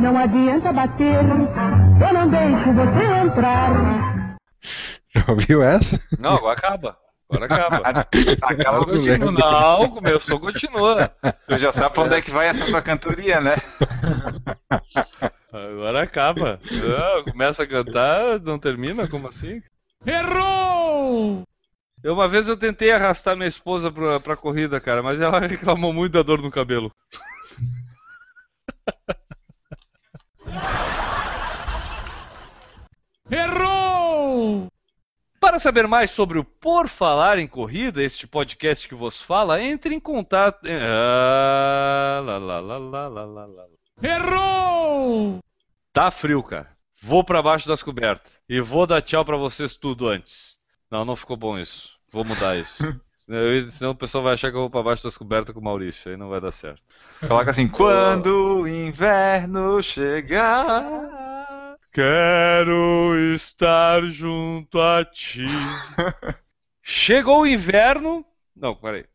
Não adianta bater. Eu não deixo você entrar. Já ouviu essa? Não, agora acaba. Agora acaba. Acaba continua. Não, começou, continua. Tu já sabe pra onde é que vai essa tua cantoria, né? Agora acaba. Não, começa a cantar, não termina? Como assim? Errou! Eu, uma vez eu tentei arrastar minha esposa pra, pra corrida, cara, mas ela reclamou muito da dor no cabelo. Errou! Para saber mais sobre o Por Falar em Corrida, este podcast que vos fala, entre em contato. Ah, lá, lá, lá, lá, lá, lá, lá. Errou! Tá frio, cara. Vou pra baixo das cobertas. E vou dar tchau pra vocês tudo antes. Não, não ficou bom isso. Vou mudar isso. Senão o pessoal vai achar que eu vou pra baixo das cobertas com o Maurício. Aí não vai dar certo. Coloca assim, quando o inverno chegar. Quero estar junto a ti. Chegou o inverno. Não, peraí.